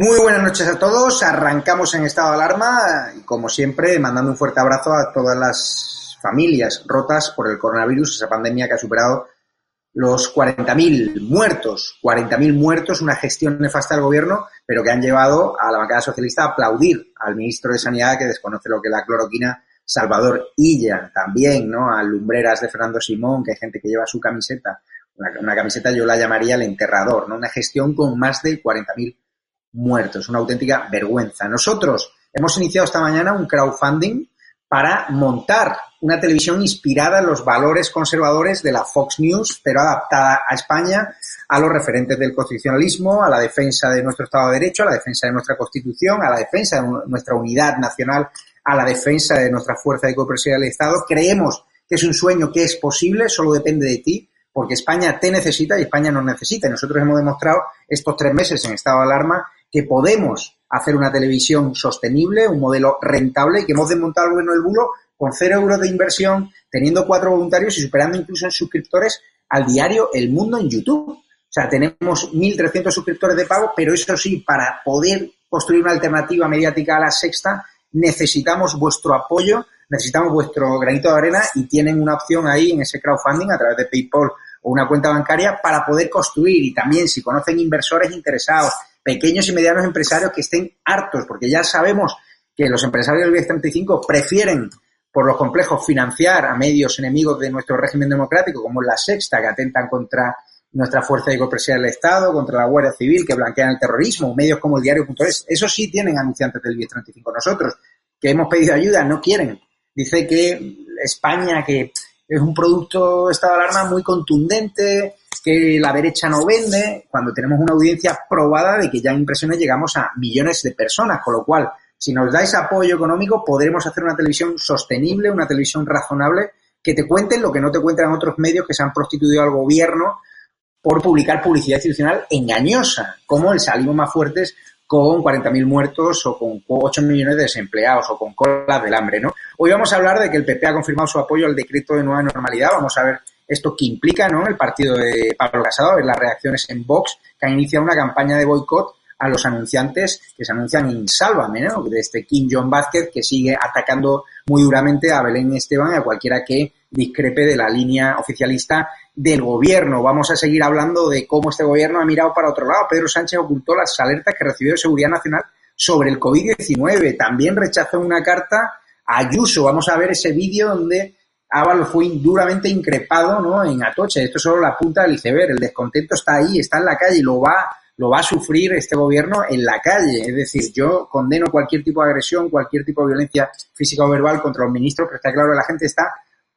Muy buenas noches a todos. Arrancamos en estado de alarma y, como siempre, mandando un fuerte abrazo a todas las familias rotas por el coronavirus, esa pandemia que ha superado los 40.000 muertos. 40.000 muertos, una gestión nefasta del gobierno, pero que han llevado a la bancada socialista a aplaudir al ministro de Sanidad que desconoce lo que es la cloroquina, Salvador Illa, también, ¿no? A lumbreras de Fernando Simón, que hay gente que lleva su camiseta, una, una camiseta yo la llamaría el enterrador, ¿no? Una gestión con más de 40.000 muertos, una auténtica vergüenza. Nosotros hemos iniciado esta mañana un crowdfunding para montar una televisión inspirada en los valores conservadores de la Fox News, pero adaptada a España, a los referentes del constitucionalismo, a la defensa de nuestro Estado de Derecho, a la defensa de nuestra Constitución, a la defensa de nuestra unidad nacional, a la defensa de nuestra fuerza de cooperación del Estado. Creemos que es un sueño que es posible, solo depende de ti, porque España te necesita y España nos necesita. Y nosotros hemos demostrado estos tres meses en estado de alarma que podemos hacer una televisión sostenible, un modelo rentable y que hemos desmontado el bulo con cero euros de inversión, teniendo cuatro voluntarios y superando incluso en suscriptores al diario El Mundo en YouTube. O sea, tenemos 1.300 suscriptores de pago, pero eso sí, para poder construir una alternativa mediática a la sexta, necesitamos vuestro apoyo, necesitamos vuestro granito de arena y tienen una opción ahí en ese crowdfunding a través de PayPal o una cuenta bancaria para poder construir y también si conocen inversores interesados, pequeños y medianos empresarios que estén hartos, porque ya sabemos que los empresarios del IBEX 35 prefieren por los complejos financiar a medios enemigos de nuestro régimen democrático, como la sexta, que atentan contra nuestra fuerza de copresión del Estado, contra la Guardia Civil, que blanquean el terrorismo, medios como el diario.es. Eso sí tienen anunciantes del IBEX 35. Nosotros, que hemos pedido ayuda, no quieren. Dice que España, que es un producto estado de alarma muy contundente, que la derecha no vende, cuando tenemos una audiencia probada de que ya en impresiones llegamos a millones de personas, con lo cual, si nos dais apoyo económico, podremos hacer una televisión sostenible, una televisión razonable, que te cuenten lo que no te cuentan otros medios que se han prostituido al gobierno por publicar publicidad institucional engañosa, como el Salimos Más Fuertes con 40.000 muertos o con 8 millones de desempleados o con colas del hambre, ¿no? Hoy vamos a hablar de que el PP ha confirmado su apoyo al decreto de nueva normalidad. Vamos a ver esto que implica, ¿no? El partido de Pablo Casado, ver las reacciones en Vox, que ha iniciado una campaña de boicot a los anunciantes que se anuncian en Sálvame, ¿no? De este Kim John Vázquez que sigue atacando muy duramente a Belén Esteban y a cualquiera que discrepe de la línea oficialista del gobierno. Vamos a seguir hablando de cómo este gobierno ha mirado para otro lado. Pedro Sánchez ocultó las alertas que recibió de Seguridad Nacional sobre el COVID-19. También rechazó una carta a Ayuso. Vamos a ver ese vídeo donde Ábalo fue duramente increpado ¿no? en Atoche. Esto es solo la punta del iceberg. El descontento está ahí, está en la calle y lo va, lo va a sufrir este gobierno en la calle. Es decir, yo condeno cualquier tipo de agresión, cualquier tipo de violencia física o verbal contra los ministros, pero está claro que la gente está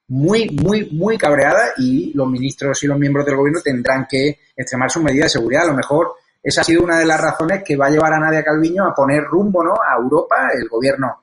muy, muy, muy cabreada y los ministros y los miembros del gobierno tendrán que extremar sus medidas de seguridad. A lo mejor esa ha sido una de las razones que va a llevar a Nadia Calviño a poner rumbo ¿no? a Europa. El gobierno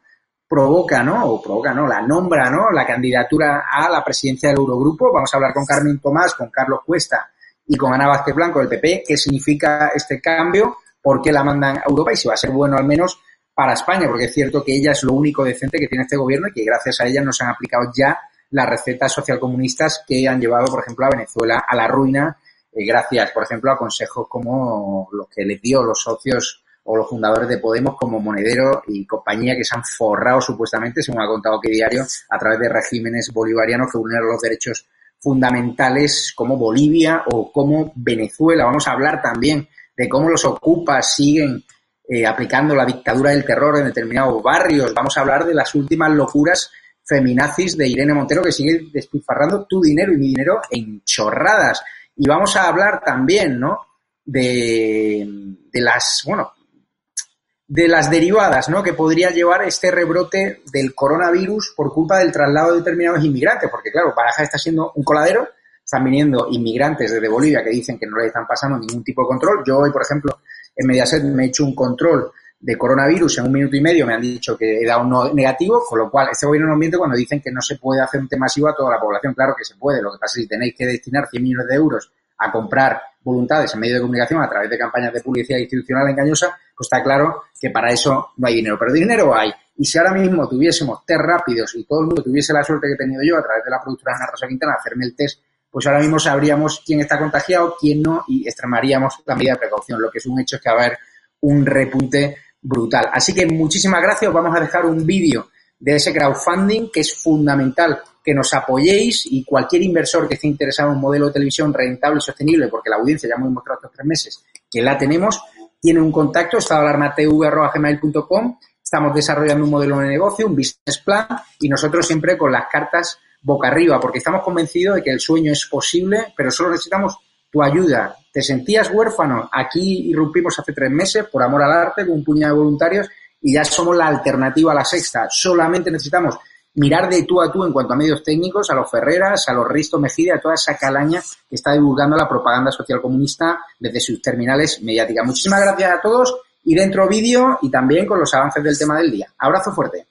provoca, ¿no? O provoca, ¿no? La nombra, ¿no? La candidatura a la presidencia del Eurogrupo. Vamos a hablar con Carmen Tomás, con Carlos Cuesta y con Ana Vázquez Blanco del PP. ¿Qué significa este cambio? ¿Por qué la mandan a Europa? Y si va a ser bueno al menos para España, porque es cierto que ella es lo único decente que tiene este gobierno y que gracias a ella nos han aplicado ya las recetas socialcomunistas que han llevado, por ejemplo, a Venezuela a la ruina, eh, gracias, por ejemplo, a consejos como los que les dio los socios o los fundadores de Podemos como Monedero y compañía que se han forrado supuestamente, según ha contado que diario, a través de regímenes bolivarianos que vulneran los derechos fundamentales como Bolivia o como Venezuela. Vamos a hablar también de cómo los ocupas siguen eh, aplicando la dictadura del terror en determinados barrios. Vamos a hablar de las últimas locuras feminazis de Irene Montero que sigue despilfarrando tu dinero y mi dinero en chorradas. Y vamos a hablar también, ¿no? De, de las, bueno, de las derivadas ¿no? que podría llevar este rebrote del coronavirus por culpa del traslado de determinados inmigrantes, porque claro, Baraja está siendo un coladero, están viniendo inmigrantes desde Bolivia que dicen que no le están pasando ningún tipo de control. Yo hoy, por ejemplo, en Mediaset me he hecho un control de coronavirus en un minuto y medio, me han dicho que he dado un negativo, con lo cual este gobierno no miente cuando dicen que no se puede hacer un tema masivo a toda la población. Claro que se puede, lo que pasa es que tenéis que destinar 100 millones de euros a comprar voluntades en medio de comunicación a través de campañas de publicidad institucional engañosa, pues está claro que para eso no hay dinero. Pero dinero hay. Y si ahora mismo tuviésemos test rápidos y todo el mundo tuviese la suerte que he tenido yo a través de la productora Ana Rosa Quintana hacerme el test, pues ahora mismo sabríamos quién está contagiado, quién no, y extremaríamos la medida de precaución. Lo que es un hecho es que va a haber un repunte brutal. Así que muchísimas gracias. Os vamos a dejar un vídeo de ese crowdfunding que es fundamental que nos apoyéis y cualquier inversor que esté interesado en un modelo de televisión rentable y sostenible, porque la audiencia ya hemos mostrado estos tres meses que la tenemos, tiene un contacto, estadoalarmatv.com. Estamos desarrollando un modelo de negocio, un business plan y nosotros siempre con las cartas boca arriba, porque estamos convencidos de que el sueño es posible, pero solo necesitamos tu ayuda. ¿Te sentías huérfano? Aquí irrumpimos hace tres meses por amor al arte con un puñado de voluntarios y ya somos la alternativa a la sexta. Solamente necesitamos mirar de tú a tú en cuanto a medios técnicos, a los Ferreras, a los Risto Mejide, a toda esa calaña que está divulgando la propaganda social comunista desde sus terminales mediáticas. Muchísimas gracias a todos y dentro vídeo y también con los avances del tema del día. Abrazo fuerte.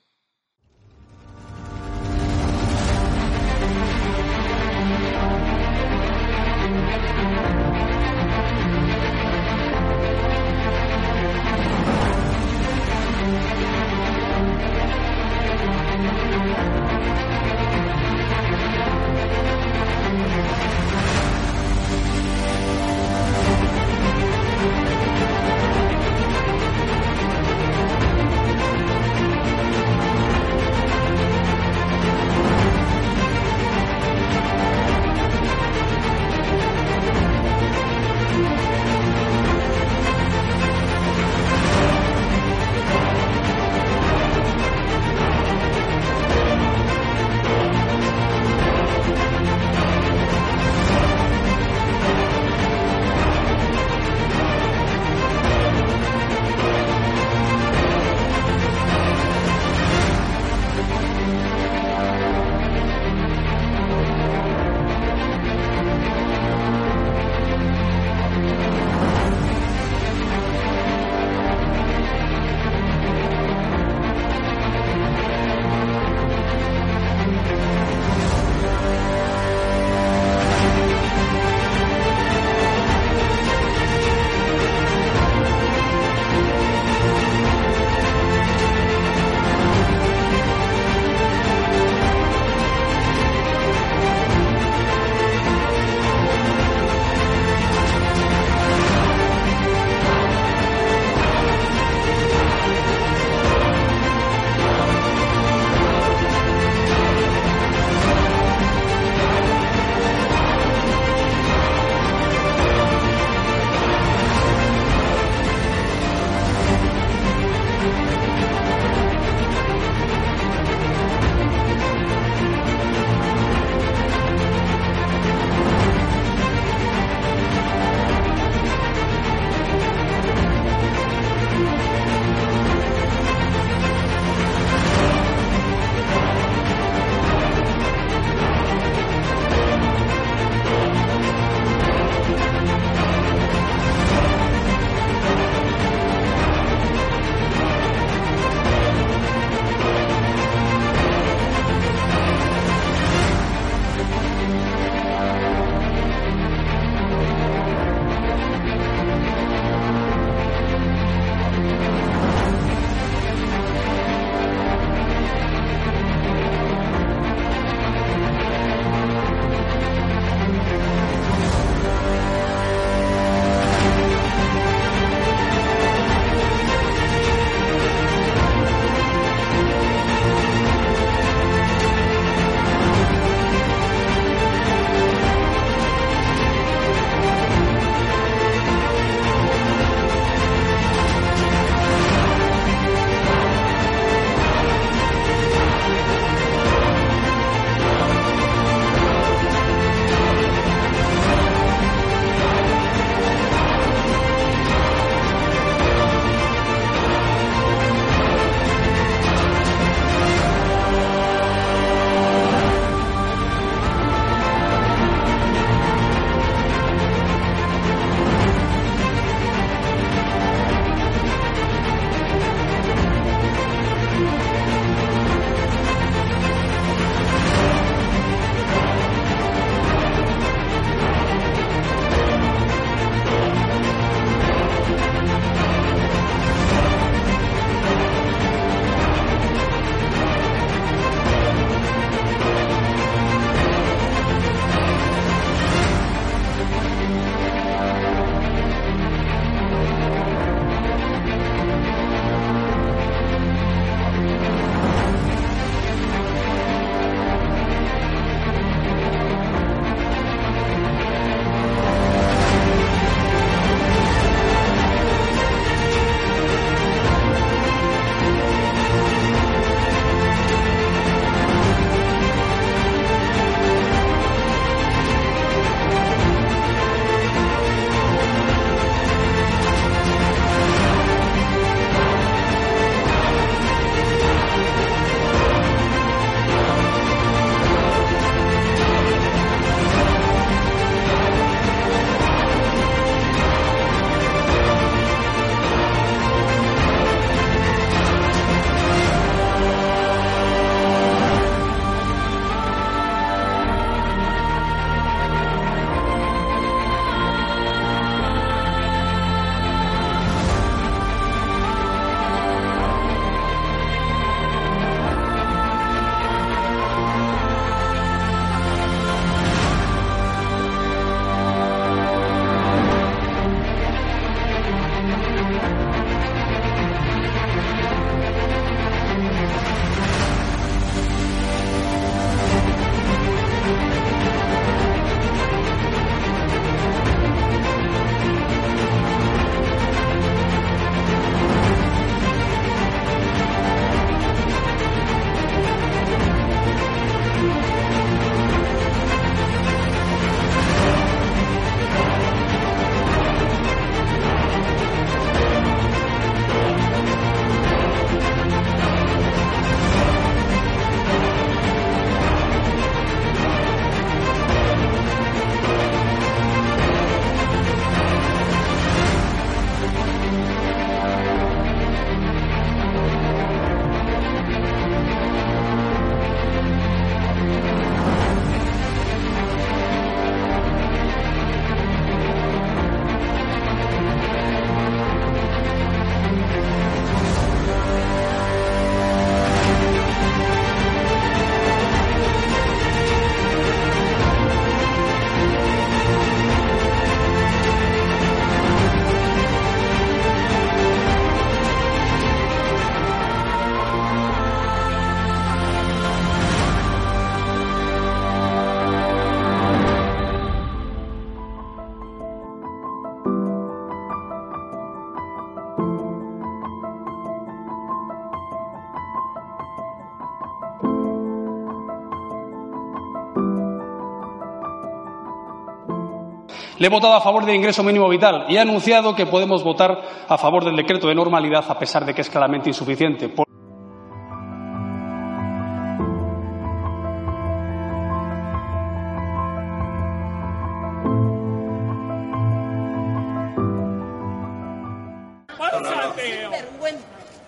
Le he votado a favor del ingreso mínimo vital y he anunciado que podemos votar a favor del decreto de normalidad a pesar de que es claramente insuficiente.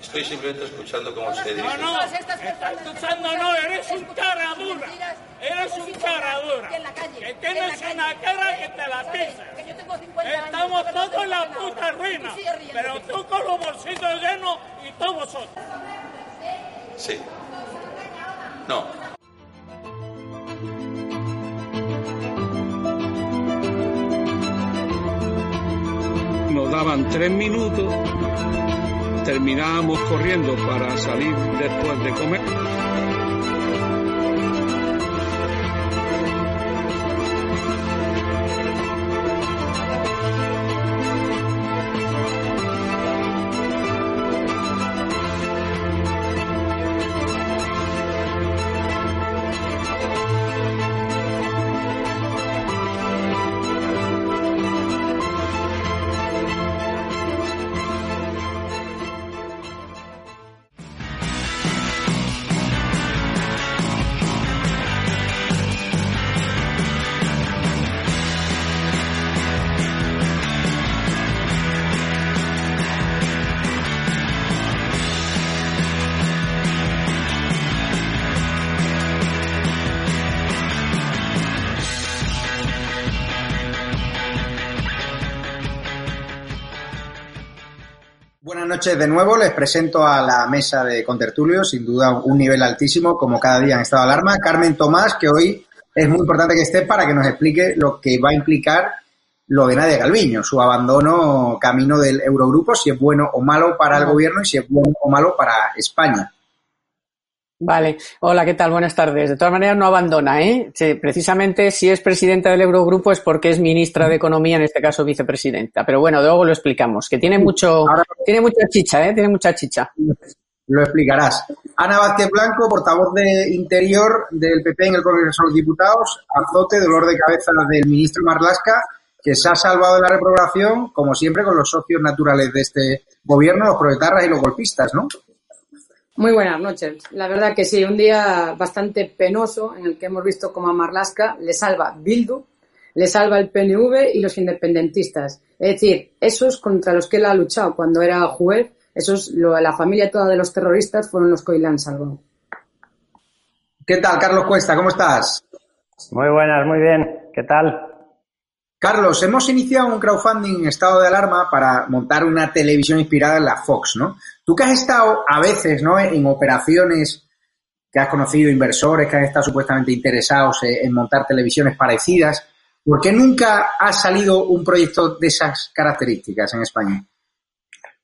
Estoy simplemente escuchando cómo se dice. No, no, estás escuchando, no, eres un cara dura. Eres un cara dura. Que tienes una cara que te la pisa. Estamos todos en la puta ruina. Pero tú con los bolsillos llenos y todos vosotros. Sí. No. Nos daban tres minutos terminábamos corriendo para salir después de comer. Noches de nuevo. Les presento a la mesa de contertulio, sin duda un nivel altísimo, como cada día en estado de alarma. Carmen Tomás, que hoy es muy importante que esté para que nos explique lo que va a implicar lo de Nadia Galviño, su abandono camino del Eurogrupo, si es bueno o malo para el gobierno y si es bueno o malo para España. Vale, hola, ¿qué tal? Buenas tardes. De todas maneras, no abandona, ¿eh? precisamente si es presidenta del Eurogrupo es porque es ministra de Economía, en este caso vicepresidenta. Pero bueno, luego lo explicamos, que tiene mucho, tiene mucha chicha, ¿eh? Tiene mucha chicha. Lo explicarás. Ana Vázquez Blanco, portavoz de Interior del PP en el Congreso de los Diputados, azote, dolor de cabeza del ministro Marlasca, que se ha salvado de la reprobación, como siempre, con los socios naturales de este gobierno, los proletarras y los golpistas, ¿no? Muy buenas noches. La verdad que sí, un día bastante penoso en el que hemos visto como a Marlaska le salva Bildu, le salva el PNV y los independentistas. Es decir, esos contra los que él ha luchado cuando era juez, esos, la familia toda de los terroristas fueron los que hoy le han salvado. ¿Qué tal, Carlos Cuesta? ¿Cómo estás? Muy buenas, muy bien. ¿Qué tal? Carlos, hemos iniciado un crowdfunding en estado de alarma para montar una televisión inspirada en la Fox, ¿no? Tú que has estado a veces, ¿no? En operaciones que has conocido inversores que han estado supuestamente interesados en montar televisiones parecidas, ¿por qué nunca ha salido un proyecto de esas características en España?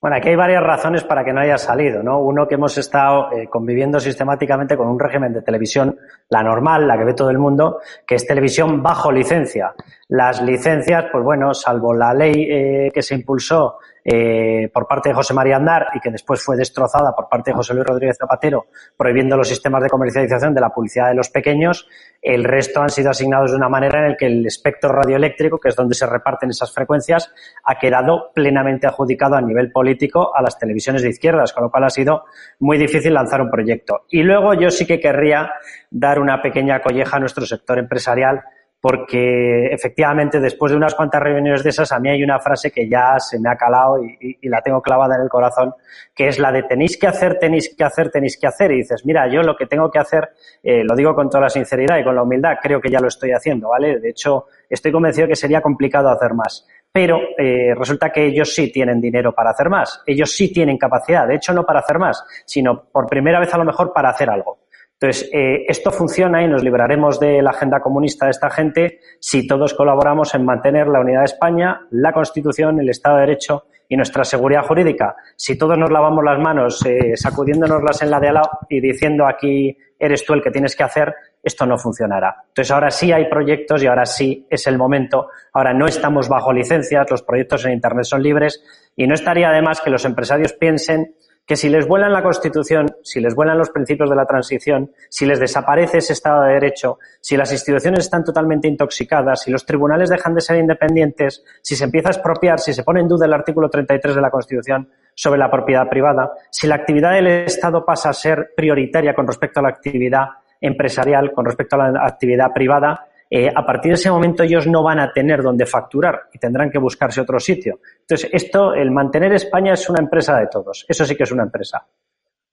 Bueno, aquí hay varias razones para que no haya salido, ¿no? Uno, que hemos estado eh, conviviendo sistemáticamente con un régimen de televisión, la normal, la que ve todo el mundo, que es televisión bajo licencia. Las licencias, pues bueno, salvo la ley eh, que se impulsó eh, por parte de José María Andar y que después fue destrozada por parte de José Luis Rodríguez Zapatero, prohibiendo los sistemas de comercialización de la publicidad de los pequeños, el resto han sido asignados de una manera en la que el espectro radioeléctrico, que es donde se reparten esas frecuencias, ha quedado plenamente adjudicado a nivel político a las televisiones de izquierdas, con lo cual ha sido muy difícil lanzar un proyecto. Y luego yo sí que querría dar una pequeña colleja a nuestro sector empresarial porque efectivamente después de unas cuantas reuniones de esas, a mí hay una frase que ya se me ha calado y, la tengo clavada en el corazón, que es la de tenéis que hacer, tenéis que hacer, tenéis que hacer. Y dices, mira, yo lo que tengo que hacer, eh, lo digo con toda la sinceridad y con la humildad, creo que ya lo estoy haciendo, ¿vale? De hecho, estoy convencido que sería complicado hacer más. Pero eh, resulta que ellos sí tienen dinero para hacer más, ellos sí tienen capacidad, de hecho no para hacer más, sino por primera vez a lo mejor para hacer algo. Entonces, eh, esto funciona y nos libraremos de la agenda comunista de esta gente si todos colaboramos en mantener la unidad de España, la Constitución, el Estado de Derecho y nuestra seguridad jurídica. Si todos nos lavamos las manos eh, sacudiéndonoslas en la de al lado y diciendo aquí eres tú el que tienes que hacer, esto no funcionará. Entonces, ahora sí hay proyectos y ahora sí es el momento. Ahora no estamos bajo licencias, los proyectos en Internet son libres y no estaría además que los empresarios piensen que si les vuelan la Constitución, si les vuelan los principios de la transición, si les desaparece ese Estado de Derecho, si las instituciones están totalmente intoxicadas, si los tribunales dejan de ser independientes, si se empieza a expropiar, si se pone en duda el artículo 33 de la Constitución sobre la propiedad privada, si la actividad del Estado pasa a ser prioritaria con respecto a la actividad empresarial, con respecto a la actividad privada, eh, a partir de ese momento ellos no van a tener donde facturar y tendrán que buscarse otro sitio. Entonces, esto, el mantener España es una empresa de todos. Eso sí que es una empresa.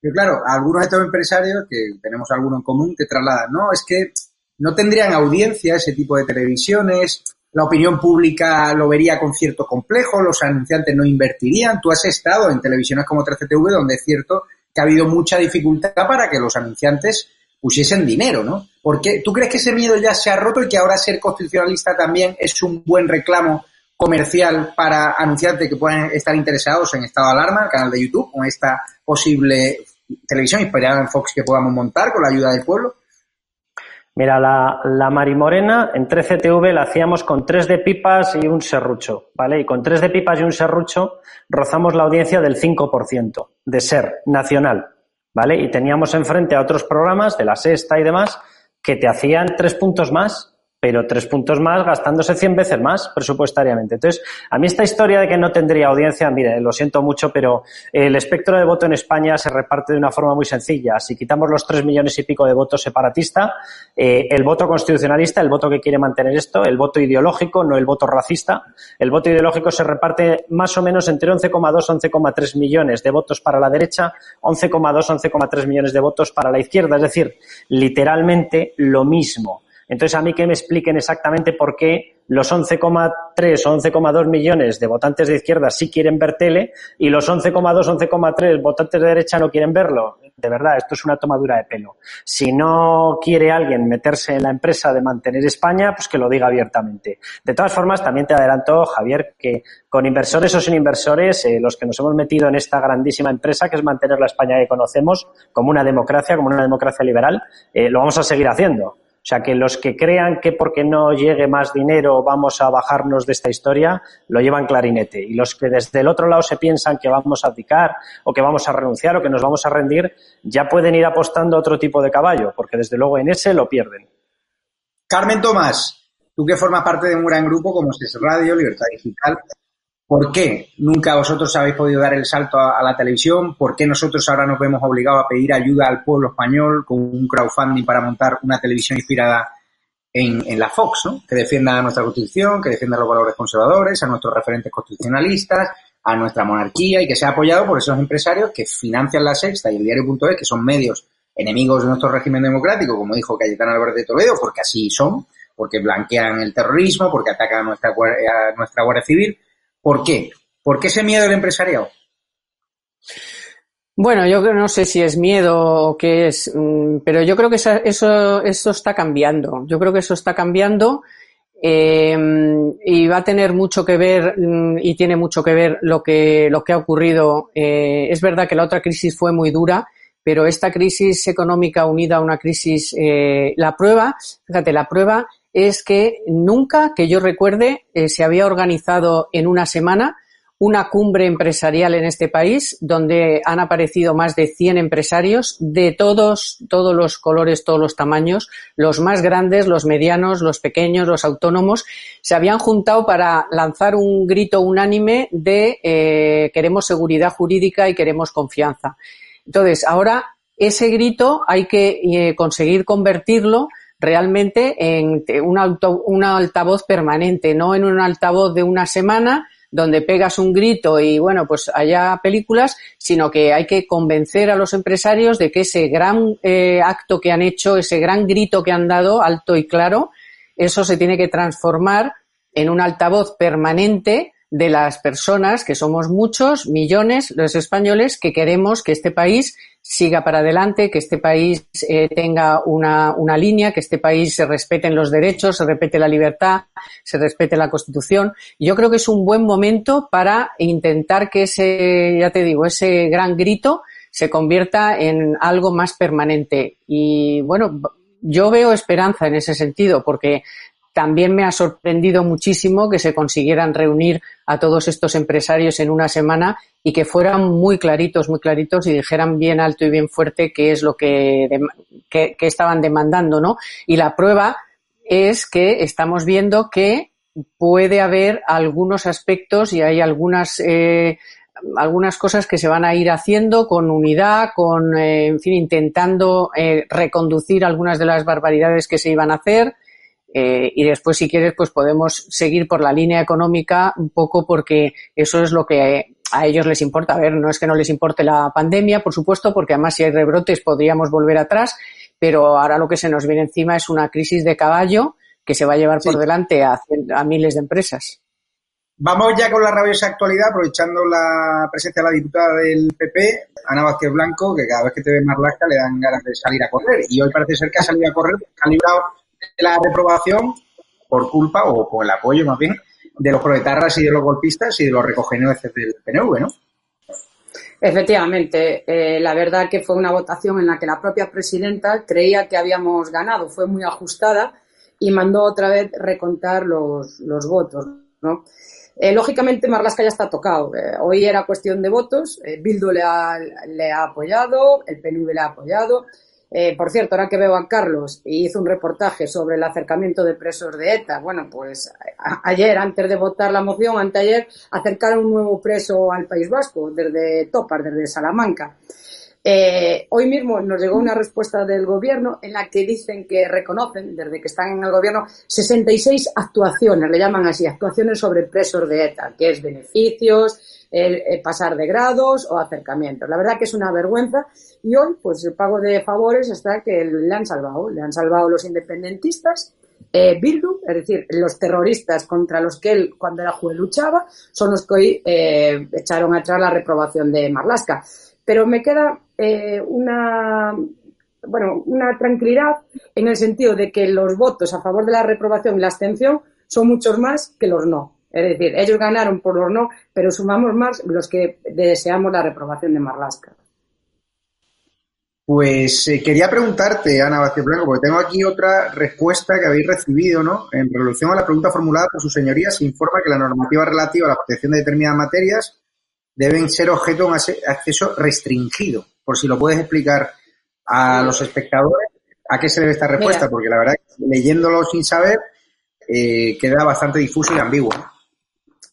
Y claro, algunos de estos empresarios, que tenemos alguno en común, te trasladan, no, es que no tendrían audiencia ese tipo de televisiones, la opinión pública lo vería con cierto complejo, los anunciantes no invertirían. Tú has estado en televisiones como 13TV, donde es cierto que ha habido mucha dificultad para que los anunciantes pusiesen dinero, ¿no? Porque tú crees que ese miedo ya se ha roto y que ahora ser constitucionalista también es un buen reclamo comercial para anunciantes que puedan estar interesados en estado de alarma, el canal de YouTube, con esta posible televisión inspirada en Fox que podamos montar con la ayuda del pueblo? Mira, la, la Marimorena en 13TV la hacíamos con tres de pipas y un serrucho, ¿vale? Y con tres de pipas y un serrucho rozamos la audiencia del 5% de ser nacional. ¿Vale? Y teníamos enfrente a otros programas de la sexta y demás que te hacían tres puntos más pero tres puntos más gastándose 100 veces más presupuestariamente. Entonces, a mí esta historia de que no tendría audiencia, mire, lo siento mucho, pero el espectro de voto en España se reparte de una forma muy sencilla. Si quitamos los tres millones y pico de votos separatista, eh, el voto constitucionalista, el voto que quiere mantener esto, el voto ideológico, no el voto racista, el voto ideológico se reparte más o menos entre 11,2 y 11,3 millones de votos para la derecha, 11,2 11,3 millones de votos para la izquierda. Es decir, literalmente lo mismo. Entonces, a mí que me expliquen exactamente por qué los 11,3 o 11,2 millones de votantes de izquierda sí quieren ver tele y los 11,2, 11,3 votantes de derecha no quieren verlo. De verdad, esto es una tomadura de pelo. Si no quiere alguien meterse en la empresa de mantener España, pues que lo diga abiertamente. De todas formas, también te adelanto, Javier, que con inversores o sin inversores, eh, los que nos hemos metido en esta grandísima empresa, que es mantener la España que conocemos como una democracia, como una democracia liberal, eh, lo vamos a seguir haciendo. O sea, que los que crean que porque no llegue más dinero vamos a bajarnos de esta historia, lo llevan clarinete. Y los que desde el otro lado se piensan que vamos a abdicar o que vamos a renunciar o que nos vamos a rendir, ya pueden ir apostando a otro tipo de caballo, porque desde luego en ese lo pierden. Carmen Tomás, tú que formas parte de un gran grupo como es Radio, Libertad Digital, ¿Por qué nunca vosotros habéis podido dar el salto a, la televisión? ¿Por qué nosotros ahora nos vemos obligados a pedir ayuda al pueblo español con un crowdfunding para montar una televisión inspirada en, la Fox, ¿no? que defienda nuestra constitución, que defienda los valores conservadores, a nuestros referentes constitucionalistas, a nuestra monarquía y que sea apoyado por esos empresarios que financian la Sexta y el diario.es, que son medios enemigos de nuestro régimen democrático, como dijo Cayetano Álvarez de Toledo, porque así son, porque blanquean el terrorismo, porque atacan a nuestra, a nuestra Guardia Civil ¿Por qué? ¿Por qué ese miedo del empresariado? Bueno, yo no sé si es miedo o qué es, mm, pero yo creo que eso, está cambiando. Yo creo que eso está cambiando eh, y va a tener mucho que ver mm, y tiene mucho que ver lo que, lo que ha ocurrido. Eh, es verdad que la otra crisis fue muy dura, pero esta crisis económica unida a una crisis, eh, la prueba, fíjate, la prueba es que nunca, que yo recuerde, eh, se había organizado en una semana una cumbre empresarial en este país donde han aparecido más de 100 empresarios de todos, todos los colores, todos los tamaños, los más grandes, los medianos, los pequeños, los autónomos, se habían juntado para lanzar un grito unánime de eh, queremos seguridad jurídica y queremos confianza. Entonces, ahora ese grito hay que eh, conseguir convertirlo realmente en un, un altavoz permanente, no en un altavoz de una semana donde pegas un grito y bueno, pues haya películas, sino que hay que convencer a los empresarios de que ese gran eh, acto que han hecho, ese gran grito que han dado, alto y claro, eso se tiene que transformar en un altavoz permanente de las personas, que somos muchos, millones, los españoles, que queremos que este país siga para adelante, que este país eh, tenga una, una, línea, que este país se respeten los derechos, se respete la libertad, se respete la Constitución. Yo creo que es un buen momento para intentar que ese, ya te digo, ese gran grito se convierta en algo más permanente. Y bueno, yo veo esperanza en ese sentido, porque también me ha sorprendido muchísimo que se consiguieran reunir a todos estos empresarios en una semana y que fueran muy claritos, muy claritos y dijeran bien alto y bien fuerte qué es lo que, que, estaban demandando, ¿no? Y la prueba es que estamos viendo que puede haber algunos aspectos y hay algunas eh, algunas cosas que se van a ir haciendo con unidad, con, eh, en fin, intentando eh, reconducir algunas de las barbaridades que se iban a hacer. Eh, y después, si quieres, pues podemos seguir por la línea económica un poco porque eso es lo que a ellos les importa. A ver, no es que no les importe la pandemia, por supuesto, porque además si hay rebrotes podríamos volver atrás, pero ahora lo que se nos viene encima es una crisis de caballo que se va a llevar por delante a, a miles de empresas. Vamos ya con la rabiosa actualidad, aprovechando la presencia de la diputada del PP, Ana Vázquez Blanco, que cada vez que te ve más lasca le dan ganas de salir a correr. Y hoy parece ser que ha salido a correr, ha librado la reprobación por culpa, o por el apoyo más bien, de los proletarras y de los golpistas y de los recogeneos del PNV, ¿no? Efectivamente, eh, la verdad que fue una votación en la que la propia presidenta creía que habíamos ganado, fue muy ajustada y mandó otra vez recontar los, los votos, ¿no? Eh, lógicamente, Marlaska ya está tocado. Eh, hoy era cuestión de votos. Eh, Bildo le ha, le ha, apoyado, el PNV le ha apoyado. Por cierto, ahora que veo a Carlos y hizo un reportaje sobre el acercamiento de presos de ETA, bueno, pues ayer, antes de votar la moción, anteayer, acercaron un nuevo preso al País Vasco, desde Topar, desde Salamanca. Eh, hoy mismo nos llegó una respuesta del gobierno en la que dicen que reconocen, desde que están en el gobierno, 66 actuaciones, le llaman así, actuaciones sobre presos de ETA, que es beneficios, el, pasar de grados o acercamientos. La verdad que es una vergüenza y hoy, pues el pago de favores está que le han salvado, le han salvado los independentistas. Eh, Bildu, es decir, los terroristas contra los que él, cuando era juez, luchaba, son los que hoy eh, echaron atrás la reprobación de Marlaska. Pero me queda eh, una, bueno, una tranquilidad en el sentido de que los votos a favor de la reprobación y la abstención son muchos más que los no. Es decir, ellos ganaron por los no, pero sumamos más los que deseamos la reprobación de Marlaska. Pues eh, quería preguntarte, Ana Vázquez Blanco, porque tengo aquí otra respuesta que habéis recibido, ¿no? En relación a la pregunta formulada por su señoría, se informa que la normativa relativa a la protección de determinadas materias deben ser objeto de un acceso restringido. Por si lo puedes explicar a los espectadores a qué se debe esta respuesta, porque la verdad, leyéndolo sin saber, eh, queda bastante difuso y ambiguo.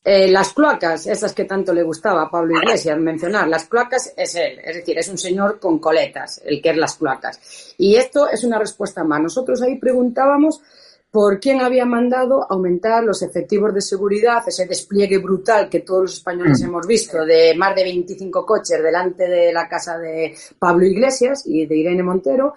Eh, las cloacas, esas que tanto le gustaba a Pablo Iglesias mencionar, las cloacas es él, es decir, es un señor con coletas, el que es las cloacas. Y esto es una respuesta más. Nosotros ahí preguntábamos por quién había mandado aumentar los efectivos de seguridad, ese despliegue brutal que todos los españoles mm. hemos visto de más de 25 coches delante de la casa de Pablo Iglesias y de Irene Montero,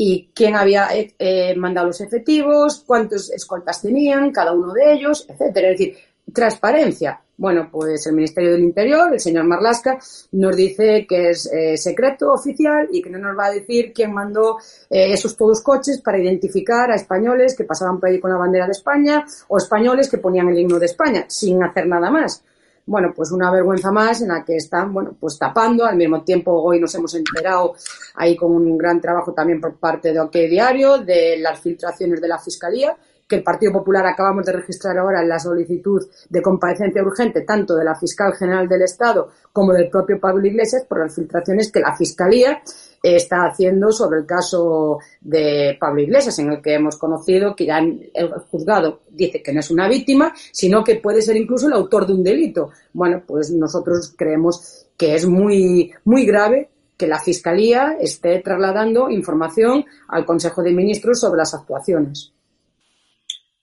y quién había eh, eh, mandado los efectivos, cuántos escoltas tenían cada uno de ellos, etcétera. Es decir, transparencia. Bueno, pues el Ministerio del Interior, el señor Marlasca, nos dice que es eh, secreto oficial y que no nos va a decir quién mandó eh, esos todos coches para identificar a españoles que pasaban por ahí con la bandera de España o españoles que ponían el himno de España, sin hacer nada más. Bueno, pues una vergüenza más en la que están, bueno, pues tapando. Al mismo tiempo, hoy nos hemos enterado ahí con un gran trabajo también por parte de OK Diario de las filtraciones de la Fiscalía que el Partido Popular acabamos de registrar ahora en la solicitud de comparecencia urgente tanto de la fiscal general del Estado como del propio Pablo Iglesias por las filtraciones que la Fiscalía está haciendo sobre el caso de Pablo Iglesias, en el que hemos conocido que ya el juzgado dice que no es una víctima, sino que puede ser incluso el autor de un delito. Bueno, pues nosotros creemos que es muy, muy grave que la Fiscalía esté trasladando información al Consejo de Ministros sobre las actuaciones.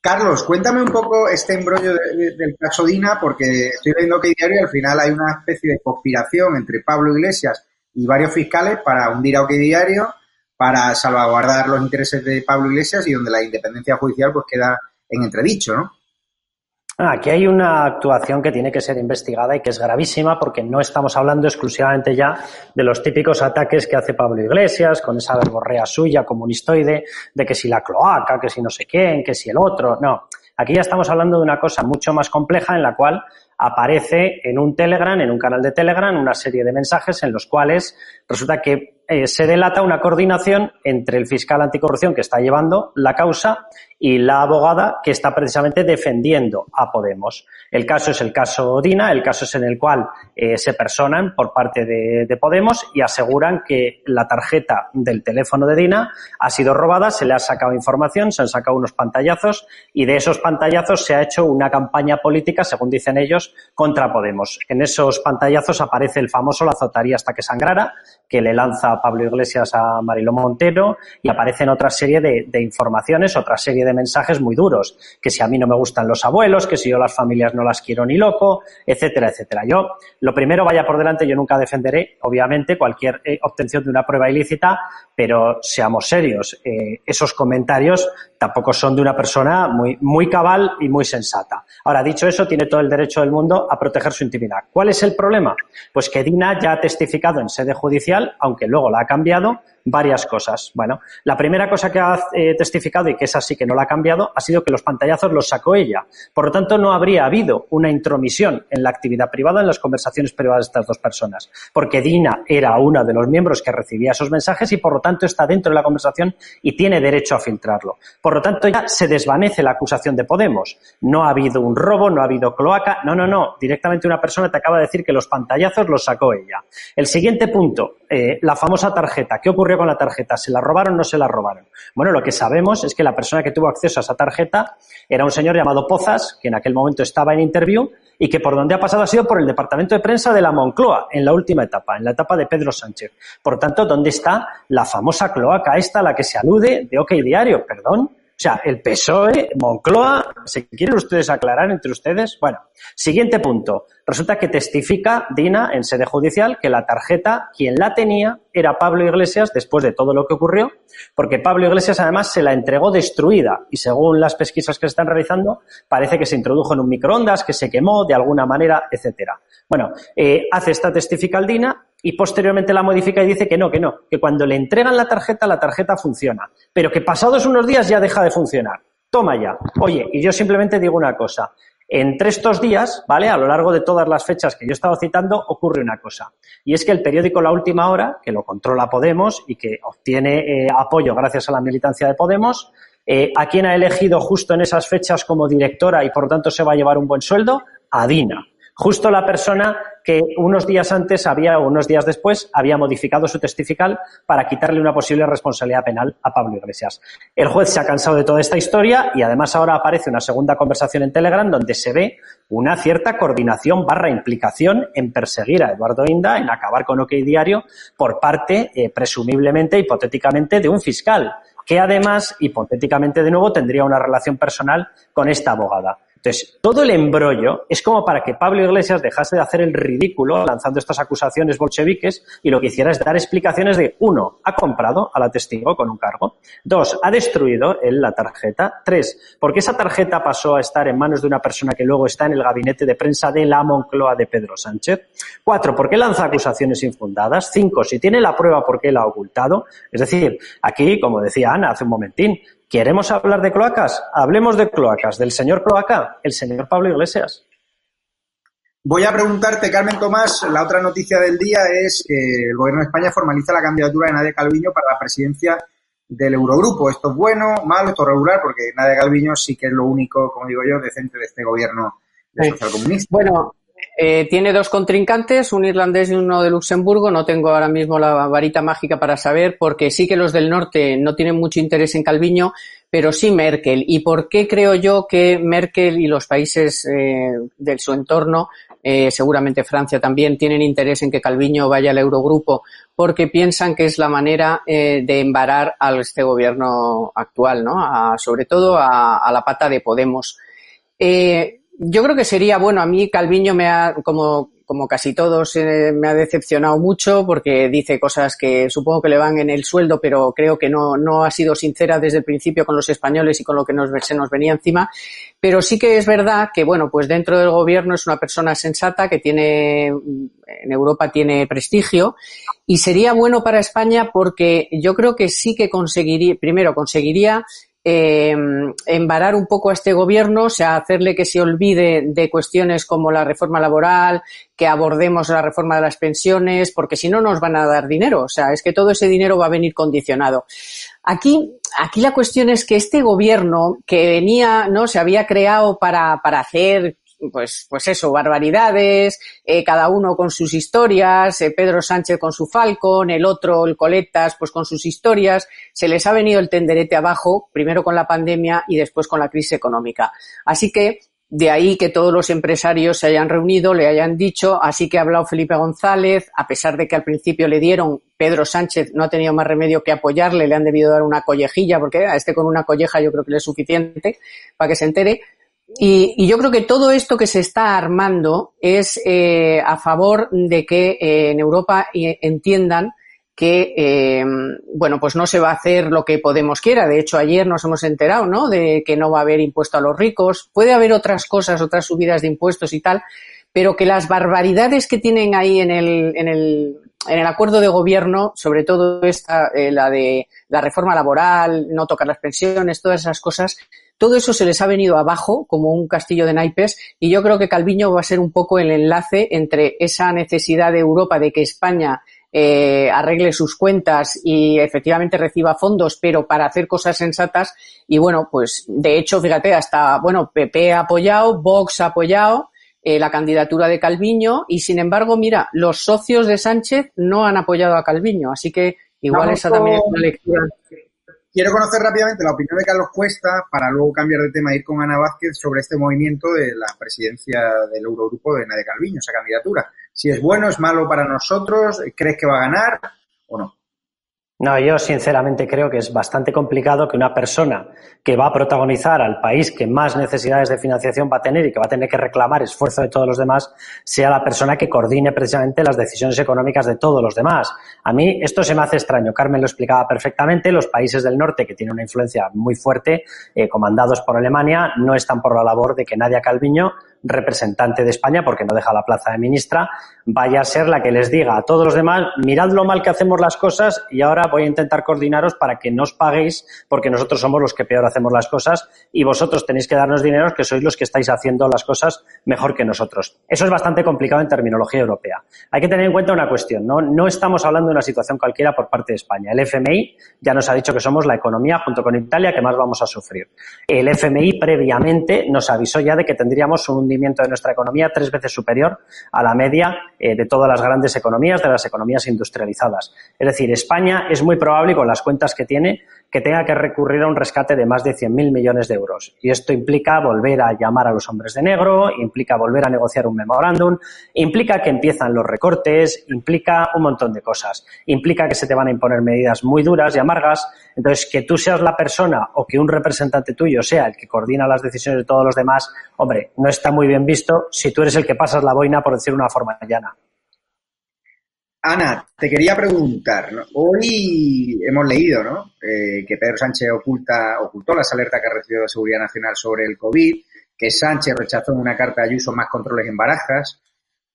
Carlos, cuéntame un poco este embrollo del caso Dina, porque estoy viendo que diario al final hay una especie de conspiración entre Pablo Iglesias y varios fiscales para hundir a OK Diario, para salvaguardar los intereses de Pablo Iglesias y donde la independencia judicial pues queda en entredicho, ¿no? Ah, aquí hay una actuación que tiene que ser investigada y que es gravísima porque no estamos hablando exclusivamente ya de los típicos ataques que hace Pablo Iglesias con esa verborrea suya comunistoide de que si la cloaca, que si no sé quién, que si el otro. No, aquí ya estamos hablando de una cosa mucho más compleja en la cual aparece en un Telegram, en un canal de Telegram, una serie de mensajes en los cuales resulta que eh, se delata una coordinación entre el fiscal anticorrupción que está llevando la causa y la abogada que está precisamente defendiendo a Podemos. El caso es el caso Dina, el caso es en el cual eh, se personan por parte de, de, Podemos y aseguran que la tarjeta del teléfono de Dina ha sido robada, se le ha sacado información, se han sacado unos pantallazos y de esos pantallazos se ha hecho una campaña política, según dicen ellos, contra Podemos. En esos pantallazos aparece el famoso La azotaría hasta que sangrara, que le lanza Pablo Iglesias a Marilo Montero y aparecen otra serie de, de informaciones, otra serie de mensajes muy duros, que si a mí no me gustan los abuelos, que si yo las familias no las quiero ni loco, etcétera, etcétera. Yo, lo primero, vaya por delante, yo nunca defenderé, obviamente, cualquier eh, obtención de una prueba ilícita, pero seamos serios, eh, esos comentarios tampoco son de una persona muy, cabal y muy sensata. Ahora, dicho eso, tiene todo el derecho del mundo a proteger su intimidad. ¿Cuál es el problema? Pues que Dina ya ha testificado en sede judicial, aunque luego la ha cambiado, varias cosas. Bueno, la primera cosa que ha eh, testificado y que es así que no la ha cambiado ha sido que los pantallazos los sacó ella. Por lo tanto, no habría habido una intromisión en la actividad privada, en las conversaciones privadas de estas dos personas, porque Dina era una de los miembros que recibía esos mensajes y por lo tanto está dentro de la conversación y tiene derecho a filtrarlo. Por lo tanto, ya se desvanece la acusación de Podemos. No ha habido un robo, no ha habido cloaca, no, no, no. Directamente una persona te acaba de decir que los pantallazos los sacó ella. El siguiente punto, eh, la famosa tarjeta. ¿Qué ocurrió con la tarjeta? ¿Se la robaron o no se la robaron? Bueno, lo que sabemos es que la persona que tuvo acceso a esa tarjeta era un señor llamado Pozas, que en aquel momento estaba en interview y que por donde ha pasado ha sido por el departamento de prensa de la Moncloa, en la última etapa, en la etapa de Pedro Sánchez. Por tanto, ¿dónde está la famosa cloaca esta a la que se alude de OK Diario? Perdón. O sea, el PSOE, Moncloa, ¿se quieren ustedes aclarar entre ustedes? Bueno, siguiente punto. Resulta que testifica Dina en sede judicial que la tarjeta, quien la tenía, era Pablo Iglesias después de todo lo que ocurrió, porque Pablo Iglesias además se la entregó destruida y según las pesquisas que se están realizando, parece que se introdujo en un microondas, que se quemó de alguna manera, etcétera. Bueno, eh, hace esta testifica Dina y posteriormente la modifica y dice que no, que no, que cuando le entregan la tarjeta, la tarjeta funciona, pero que pasados unos días ya deja de funcionar. Toma ya. Oye, y yo simplemente digo una cosa. Entre estos días, ¿vale? A lo largo de todas las fechas que yo he estado citando, ocurre una cosa. Y es que el periódico La Última Hora, que lo controla Podemos y que obtiene eh, apoyo gracias a la militancia de Podemos, eh, ¿a quién ha elegido justo en esas fechas como directora y por lo tanto se va a llevar un buen sueldo? A Dina justo la persona que unos días antes había, o unos días después, había modificado su testifical para quitarle una posible responsabilidad penal a Pablo Iglesias. El juez se ha cansado de toda esta historia y además ahora aparece una segunda conversación en Telegram donde se ve una cierta coordinación barra implicación en perseguir a Eduardo Inda, en acabar con OK Diario por parte, eh, presumiblemente, hipotéticamente, de un fiscal que además, hipotéticamente de nuevo, tendría una relación personal con esta abogada. Entonces, todo el embrollo es como para que Pablo Iglesias dejase de hacer el ridículo lanzando estas acusaciones bolcheviques y lo que hiciera es dar explicaciones de, uno, ha comprado a la testigo con un cargo, dos, ha destruido él la tarjeta, tres, porque esa tarjeta pasó a estar en manos de una persona que luego está en el gabinete de prensa de la Moncloa de Pedro Sánchez, cuatro, porque lanza acusaciones infundadas, cinco, si tiene la prueba, porque la ha ocultado. Es decir, aquí, como decía Ana hace un momentín, ¿Queremos hablar de cloacas? Hablemos de cloacas. Del señor cloaca, el señor Pablo Iglesias. Voy a preguntarte, Carmen Tomás, la otra noticia del día es que el Gobierno de España formaliza la candidatura de Nadia Calviño para la presidencia del Eurogrupo. ¿Esto es bueno, malo, esto es regular? Porque Nadia Calviño sí que es lo único, como digo yo, decente de este gobierno de socialcomunista. Bueno, eh, tiene dos contrincantes, un irlandés y uno de Luxemburgo. No tengo ahora mismo la varita mágica para saber, porque sí que los del norte no tienen mucho interés en Calviño, pero sí Merkel. ¿Y por qué creo yo que Merkel y los países eh, de su entorno, eh, seguramente Francia también, tienen interés en que Calviño vaya al Eurogrupo? Porque piensan que es la manera de embarar a este gobierno actual, ¿no? sobre todo a, a, la pata de Podemos. Eh, yo creo que sería, bueno, a mí Calviño me ha, como, como casi todos, eh, me ha decepcionado mucho porque dice cosas que supongo que le van en el sueldo, pero creo que no, no ha sido sincera desde el principio con los españoles y con lo que nos, se nos venía encima. Pero sí que es verdad que, bueno, pues dentro del gobierno es una persona sensata que tiene, en Europa tiene prestigio y sería bueno para España porque yo creo que sí que conseguiría, primero conseguiría eh, embarar un poco a este gobierno, o sea, hacerle que se olvide de cuestiones como la reforma laboral, que abordemos la reforma de las pensiones, porque si no nos van a dar dinero. O sea, es que todo ese dinero va a venir condicionado. Aquí, aquí la cuestión es que este gobierno que venía, ¿no? Se había creado para, para hacer pues, pues eso, barbaridades, eh, cada uno con sus historias, eh, Pedro Sánchez con su Falcon, el otro, el Coletas, pues con sus historias, se les ha venido el tenderete abajo, primero con la pandemia y después con la crisis económica. Así que de ahí que todos los empresarios se hayan reunido, le hayan dicho, así que ha hablado Felipe González, a pesar de que al principio le dieron, Pedro Sánchez no ha tenido más remedio que apoyarle, le han debido dar una collejilla, porque a este con una colleja yo creo que le es suficiente para que se entere, y, yo creo que todo esto que se está armando es eh, a favor de que eh, en Europa entiendan que, eh, bueno, pues no se va a hacer lo que Podemos quiera. De hecho, ayer nos hemos enterado, ¿no? De que no va a haber impuesto a los ricos. Puede haber otras cosas, otras subidas de impuestos y tal, pero que las barbaridades que tienen ahí en el, en el, en el acuerdo de gobierno, sobre todo esta, la de la reforma laboral, no tocar las pensiones, todas esas cosas, todo eso se les ha venido abajo como un castillo de naipes y yo creo que Calviño va a ser un poco el enlace entre esa necesidad de Europa de que España eh, arregle sus cuentas y efectivamente reciba fondos, pero para hacer cosas sensatas. Y bueno, pues de hecho, fíjate, hasta, bueno, PP ha apoyado, Vox ha apoyado eh, la candidatura de Calviño y sin embargo, mira, los socios de Sánchez no han apoyado a Calviño, así que igual esa también es una lectura. Quiero conocer rápidamente la opinión de Carlos Cuesta para luego cambiar de tema e ir con Ana Vázquez sobre este movimiento de la presidencia del Eurogrupo de Nadia Calviño, esa candidatura. Si es bueno, es malo para nosotros, ¿crees que va a ganar o no? No, yo sinceramente creo que es bastante complicado que una persona que va a protagonizar al país que más necesidades de financiación va a tener y que va a tener que reclamar esfuerzo de todos los demás sea la persona que coordine precisamente las decisiones económicas de todos los demás. A mí esto se me hace extraño. Carmen lo explicaba perfectamente. Los países del norte que tienen una influencia muy fuerte, eh, comandados por Alemania, no están por la labor de que Nadia Calviño representante de España, porque no deja la plaza de ministra, vaya a ser la que les diga a todos los demás, mirad lo mal que hacemos las cosas y ahora voy a intentar coordinaros para que no os paguéis, porque nosotros somos los que peor hacemos las cosas y vosotros tenéis que darnos dinero, que sois los que estáis haciendo las cosas mejor que nosotros. Eso es bastante complicado en terminología europea. Hay que tener en cuenta una cuestión, ¿no? No estamos hablando de una situación cualquiera por parte de España. El FMI ya nos ha dicho que somos la economía, junto con Italia, que más vamos a sufrir. El FMI previamente nos avisó ya de que tendríamos un de nuestra economía tres veces superior a la media eh, de todas las grandes economías, de las economías industrializadas. Es decir, España es muy probable, con las cuentas que tiene, que tenga que recurrir a un rescate de más de 100.000 millones de euros. Y esto implica volver a llamar a los hombres de negro, implica volver a negociar un memorándum, implica que empiezan los recortes, implica un montón de cosas. Implica que se te van a imponer medidas muy duras y amargas. Entonces, que tú seas la persona o que un representante tuyo sea el que coordina las decisiones de todos los demás, hombre, no está muy bien visto si tú eres el que pasas la boina, por decir una forma llana. Ana, te quería preguntar, hoy hemos leído ¿no? Eh, que Pedro Sánchez oculta, ocultó las alertas que ha recibido de Seguridad Nacional sobre el COVID, que Sánchez rechazó en una carta de Ayuso más controles en Barajas,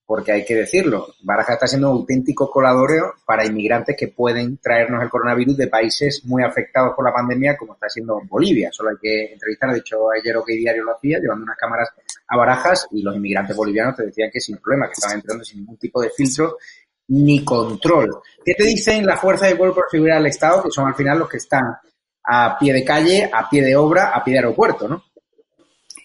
porque hay que decirlo, Barajas está siendo un auténtico coladoreo para inmigrantes que pueden traernos el coronavirus de países muy afectados por la pandemia, como está siendo Bolivia. Solo hay que entrevistar, de hecho ayer OK Diario lo hacía, llevando unas cámaras a Barajas y los inmigrantes bolivianos te decían que sin problema, que estaban entrando sin ningún tipo de filtro ni control. ¿Qué te dicen las fuerzas de cuerpo de seguridad del Estado, que son al final los que están a pie de calle, a pie de obra, a pie de aeropuerto, ¿no?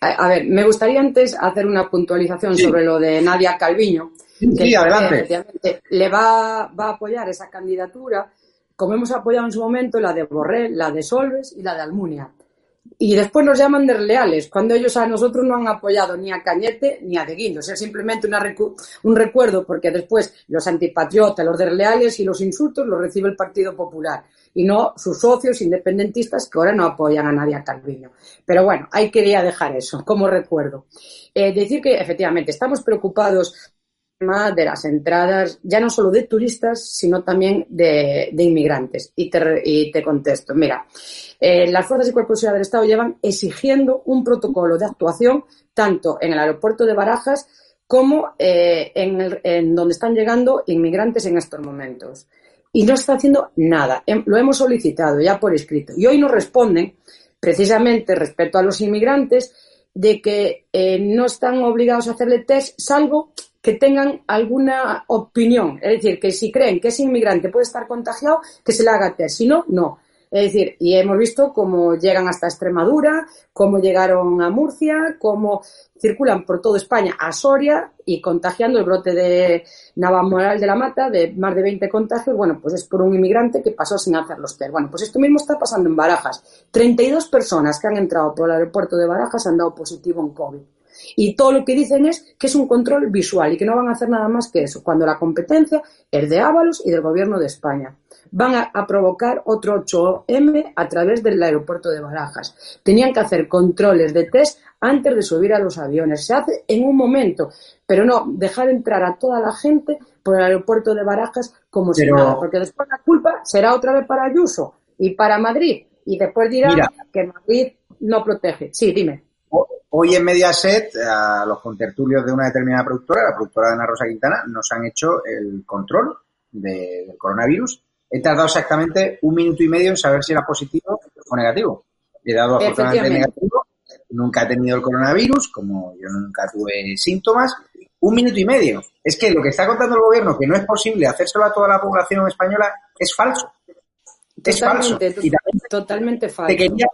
A, ver, me gustaría antes hacer una puntualización sobre lo de Nadia Calviño. Sí, adelante. le va, va, a apoyar esa candidatura, como hemos apoyado en su momento la de Borrell, la de Solves y la de Almunia. Y después nos llaman desleales, cuando ellos a nosotros no han apoyado ni a Cañete ni a De Guindos. Sea, simplemente un recuerdo, porque después los antipatriotas, los desleales y los insultos los recibe el Partido Popular y no sus socios independentistas que ahora no apoyan a nadie a Calviño. Pero bueno, ahí quería dejar eso como recuerdo. Eh, decir que efectivamente estamos preocupados de las entradas, ya no solo de turistas, sino también de, inmigrantes. Y te, y te contesto, mira, eh, las fuerzas y cuerpos de seguridad del Estado llevan exigiendo un protocolo de actuación tanto en el aeropuerto de Barajas como eh, en, donde están llegando inmigrantes en estos momentos. Y no está haciendo nada. Lo hemos solicitado ya por escrito. Y hoy nos responden precisamente respecto a los inmigrantes, de que eh, no están obligados a hacerle test, salvo que tengan alguna opinión. Es decir, que si creen que ese inmigrante puede estar contagiado, que se le haga test. Si no, no. Es decir, y hemos visto cómo llegan hasta Extremadura, cómo llegaron a Murcia, cómo circulan por toda España a Soria y contagiando el brote de Navamoral de la Mata de más de 20 contagios. Bueno, pues es por un inmigrante que pasó sin hacer los test. Bueno, pues esto mismo está pasando en Barajas. 32 personas que han entrado por el aeropuerto de Barajas han dado positivo en COVID. Y todo lo que dicen es que es un control visual y que no van a hacer nada más que eso, cuando la competencia es de Ábalos y del Gobierno de España van a, provocar otro 8M a través del aeropuerto de Barajas. Tenían que hacer controles de test antes de subir a los aviones. Se hace en un momento, pero no dejar entrar a toda la gente por el aeropuerto de Barajas como si nada, porque después la culpa será otra vez para Ayuso y para Madrid. Y después dirán que Madrid no protege. Sí, dime. Hoy en Mediaset, a los contertulios de una determinada productora, la productora de Ana Rosa Quintana, nos han hecho el control del coronavirus he tardado exactamente un minuto y medio en saber si era positivo o negativo. He dado afortunadamente negativo, nunca he tenido el coronavirus, como yo nunca tuve síntomas. Un minuto y medio. Es que lo que está contando el gobierno, que no es posible hacérselo a toda la población española, es falso. Es falso. totalmente falso. Te quería,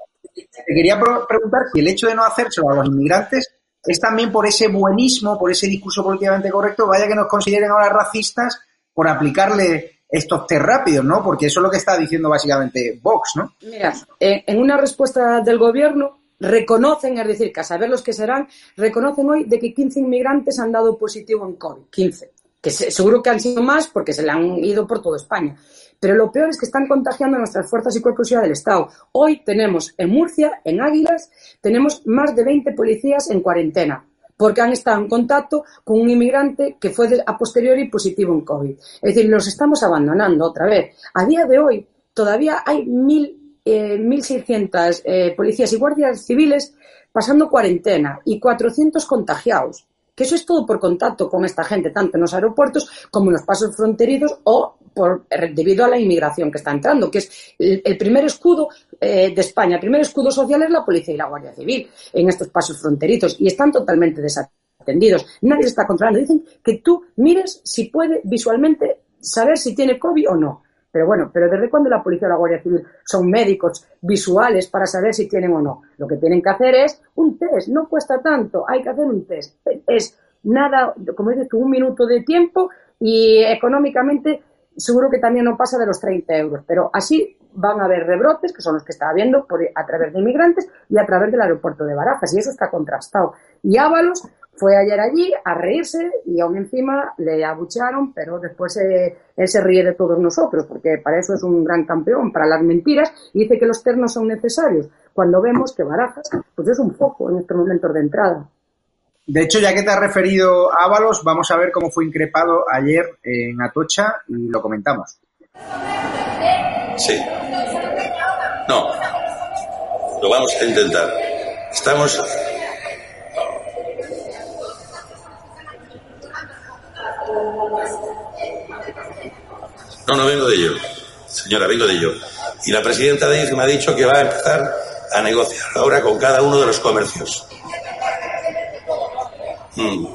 te quería preguntar si el hecho de no hacérselo a los inmigrantes es también por ese buenismo, por ese discurso políticamente correcto, vaya que nos consideren ahora racistas por aplicarle estos test rápidos, ¿no? Porque eso es lo que está diciendo básicamente Vox, ¿no? Mira, en una respuesta del gobierno reconocen, es decir, que a saber los que serán, reconocen hoy de que 15 inmigrantes han dado positivo en COVID, 15, que seguro que han sido más porque se le han ido por toda España. Pero lo peor es que están contagiando nuestras fuerzas y cuerpos del Estado. Hoy tenemos en Murcia, en Águilas, tenemos más de 20 policías en cuarentena porque han estado en contacto con un inmigrante que fue a posteriori positivo en COVID. Es decir, los estamos abandonando otra vez. A día de hoy todavía hay mil, eh, 1.600 eh, policías y guardias civiles pasando cuarentena y 400 contagiados. Que eso es todo por contacto con esta gente, tanto en los aeropuertos como en los pasos fronterizos o por, debido a la inmigración que está entrando, que es el, primer escudo eh, de España, el primer escudo social es la policía y la Guardia Civil en estos pasos fronterizos y están totalmente desatendidos. Nadie está controlando. Dicen que tú mires si puede visualmente saber si tiene COVID o no. Pero bueno, pero ¿desde cuándo la policía y la Guardia Civil son médicos visuales para saber si tienen o no? Lo que tienen que hacer es un test, no cuesta tanto, hay que hacer un test. Es nada, como dices tú, un minuto de tiempo y económicamente seguro que también no pasa de los 30 euros, pero así van a haber rebrotes, que son los que está habiendo por, a través de inmigrantes y a través del aeropuerto de Barajas, y eso está contrastado. Y Ábalos fue ayer allí a reírse y aún encima le abuchearon, pero después eh, él se ríe de todos nosotros, porque para eso es un gran campeón, para las mentiras, y dice que los ternos son necesarios, cuando vemos que Barajas pues es un foco en estos momentos de entrada. De hecho, ya que te has referido a Ábalos, vamos a ver cómo fue increpado ayer en Atocha y lo comentamos. Sí. No. Lo vamos a intentar. Estamos. No, no vengo de ello. Señora, vengo de ello. Y la presidenta de IFE me ha dicho que va a empezar a negociar ahora con cada uno de los comercios. Mm.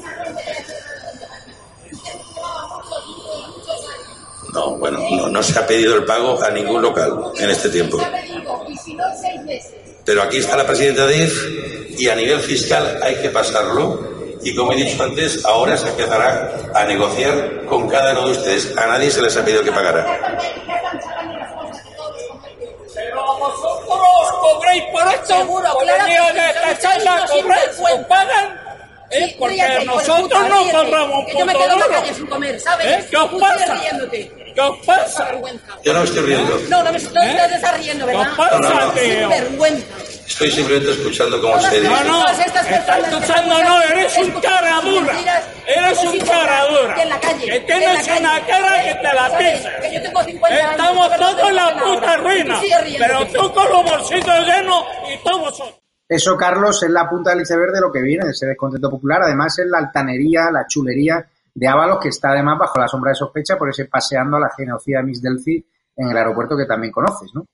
No, bueno, no, se ha pedido el pago a ningún local en este tiempo. Pero aquí está la presidenta de IF y a nivel fiscal hay que pasarlo. Y como he dicho antes, ahora se empezará a negociar con cada uno de ustedes. A nadie se les ha pedido que pagara. Pero vosotros cobréis por esto. Seguro, claro. de esta charla cobréis, pagan ¿Eh? Porque nosotros no cobramos un Yo me quedo en la calle sin comer, ¿sabes? ¿Eh? ¿Qué os pasa? ¿Qué os pasa? Yo no me estoy riendo. No, no me estoy, ¿Eh? estás riendo, ¿verdad? ¿Qué os pasa, no, no, tío? vergüenza. Estoy simplemente escuchando cómo se dice. No, no, estás escuchando, no, eres un cara dura. Eres un cara dura. Que tienes una cara que te la pisa. Estamos todos en la puta ruina. Pero tú con los bolsitos llenos y todos vosotros. Eso, Carlos, es la punta del iceberg de lo que viene, de ese descontento popular. Además, es la altanería, la chulería de Ábalos, que está además bajo la sombra de sospecha por ese paseando a la genocida Miss Delphi en el aeropuerto que también conoces, ¿no?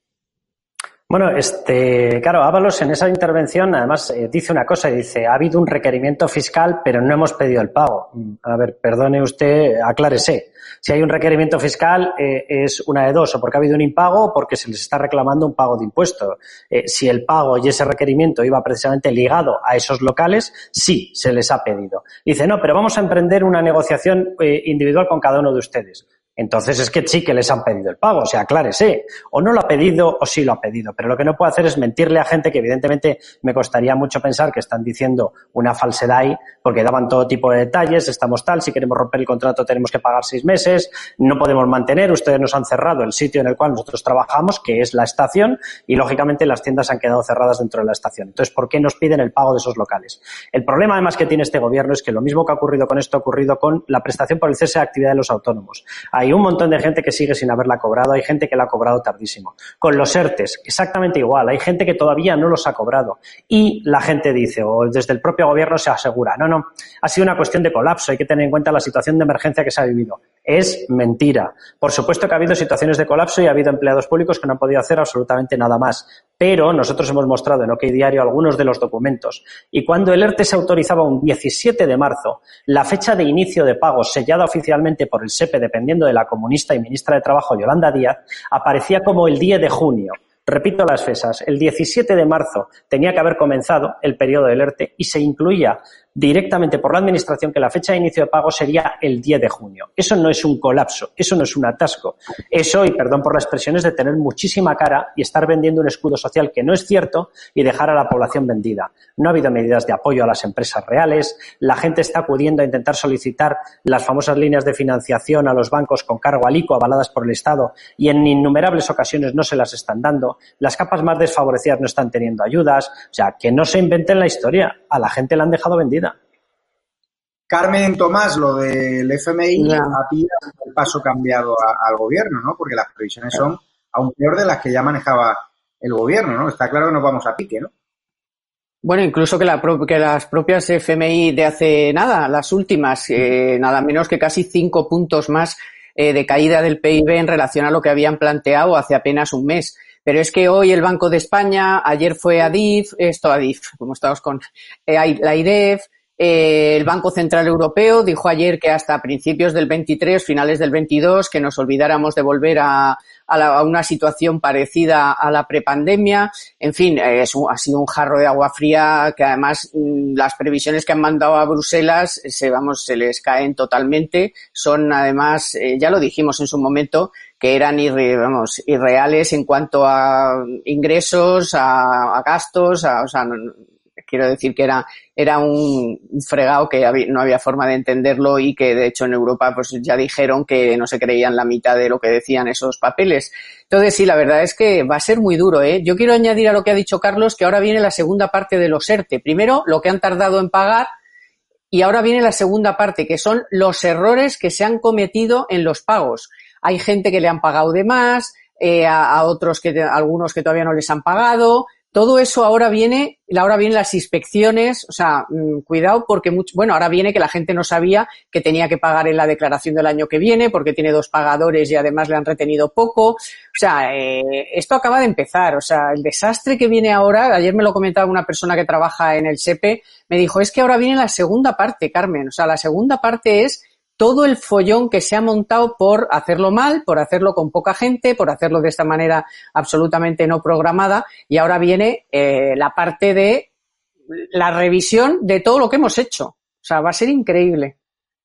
Bueno, este, claro, Ábalos en esa intervención además eh, dice una cosa, dice, ha habido un requerimiento fiscal, pero no hemos pedido el pago. Mm, a ver, perdone usted, aclárese. Si hay un requerimiento fiscal, eh, es una de dos, o porque ha habido un impago o porque se les está reclamando un pago de impuesto. Eh, si el pago y ese requerimiento iba precisamente ligado a esos locales, sí, se les ha pedido. Dice, no, pero vamos a emprender una negociación individual con cada uno de ustedes. Entonces es que sí que les han pedido el pago, o sea, aclárese. O no lo ha pedido o sí lo ha pedido. Pero lo que no puedo hacer es mentirle a gente que evidentemente me costaría mucho pensar que están diciendo una falsedad ahí, porque daban todo tipo de detalles, estamos tal, si queremos romper el contrato tenemos que pagar seis meses, no podemos mantener, ustedes nos han cerrado el sitio en el cual nosotros trabajamos, que es la estación, y lógicamente las tiendas han quedado cerradas dentro de la estación. Entonces, ¿por qué nos piden el pago de esos locales? El problema además que tiene este gobierno es que lo mismo que ha ocurrido con esto ha ocurrido con la prestación por el cese de actividad de los autónomos. Hay un montón de gente que sigue sin haberla cobrado, hay gente que la ha cobrado tardísimo. Con los ERTES, exactamente igual, hay gente que todavía no los ha cobrado. Y la gente dice, o desde el propio gobierno se asegura, no, no, ha sido una cuestión de colapso, hay que tener en cuenta la situación de emergencia que se ha vivido. Es mentira. Por supuesto que ha habido situaciones de colapso y ha habido empleados públicos que no han podido hacer absolutamente nada más. Pero nosotros hemos mostrado en OK Diario algunos de los documentos. Y cuando el ERTE se autorizaba un 17 de marzo, la fecha de inicio de pagos sellada oficialmente por el SEPE, dependiendo de la comunista y ministra de Trabajo Yolanda Díaz, aparecía como el 10 de junio. Repito las fechas. El 17 de marzo tenía que haber comenzado el periodo del ERTE y se incluía directamente por la Administración que la fecha de inicio de pago sería el 10 de junio. Eso no es un colapso, eso no es un atasco. Eso, y perdón por la expresión, es de tener muchísima cara y estar vendiendo un escudo social que no es cierto y dejar a la población vendida. No ha habido medidas de apoyo a las empresas reales, la gente está acudiendo a intentar solicitar las famosas líneas de financiación a los bancos con cargo al ICO avaladas por el Estado y en innumerables ocasiones no se las están dando, las capas más desfavorecidas no están teniendo ayudas, o sea, que no se inventen la historia, a la gente la han dejado vendida. Carmen Tomás, lo del FMI ha pillado el paso cambiado al gobierno, ¿no? Porque las previsiones son aún peor de las que ya manejaba el gobierno, ¿no? Está claro que nos vamos a pique, ¿no? Bueno, incluso que, las propias FMI de hace nada, las últimas, eh, nada menos que casi cinco puntos más eh, de caída del PIB en relación a lo que habían planteado hace apenas un mes. Pero es que hoy el Banco de España, ayer fue ADIF, esto ADIF, como estamos con eh, la IDEF, eh, el Banco Central Europeo dijo ayer que hasta principios del 23, finales del 22, que nos olvidáramos de volver a, una situación parecida a la prepandemia. En fin, es ha sido un jarro de agua fría que además mm, las previsiones que han mandado a Bruselas se, vamos, se les caen totalmente. Son además, eh, ya lo dijimos en su momento, que eran vamos, irreales en cuanto a ingresos, a, gastos, a, o sea, quiero decir que era, era un, fregado que no había forma de entenderlo y que de hecho en Europa pues ya dijeron que no se creían la mitad de lo que decían esos papeles. Entonces sí, la verdad es que va a ser muy duro. ¿eh? Yo quiero añadir a lo que ha dicho Carlos que ahora viene la segunda parte de los ERTE. Primero, lo que han tardado en pagar y ahora viene la segunda parte, que son los errores que se han cometido en los pagos. Hay gente que le han pagado de más, eh, a, otros que, algunos que todavía no les han pagado, todo eso ahora viene, ahora vienen las inspecciones, o sea, mm, cuidado porque mucho, bueno, ahora viene que la gente no sabía que tenía que pagar en la declaración del año que viene porque tiene dos pagadores y además le han retenido poco. O sea, eh, esto acaba de empezar, o sea, el desastre que viene ahora, ayer me lo comentaba una persona que trabaja en el SEPE, me dijo, es que ahora viene la segunda parte, Carmen, o sea, la segunda parte es todo el follón que se ha montado por hacerlo mal, por hacerlo con poca gente, por hacerlo de esta manera absolutamente no programada. Y ahora viene eh, la parte de la revisión de todo lo que hemos hecho. O sea, va a ser increíble.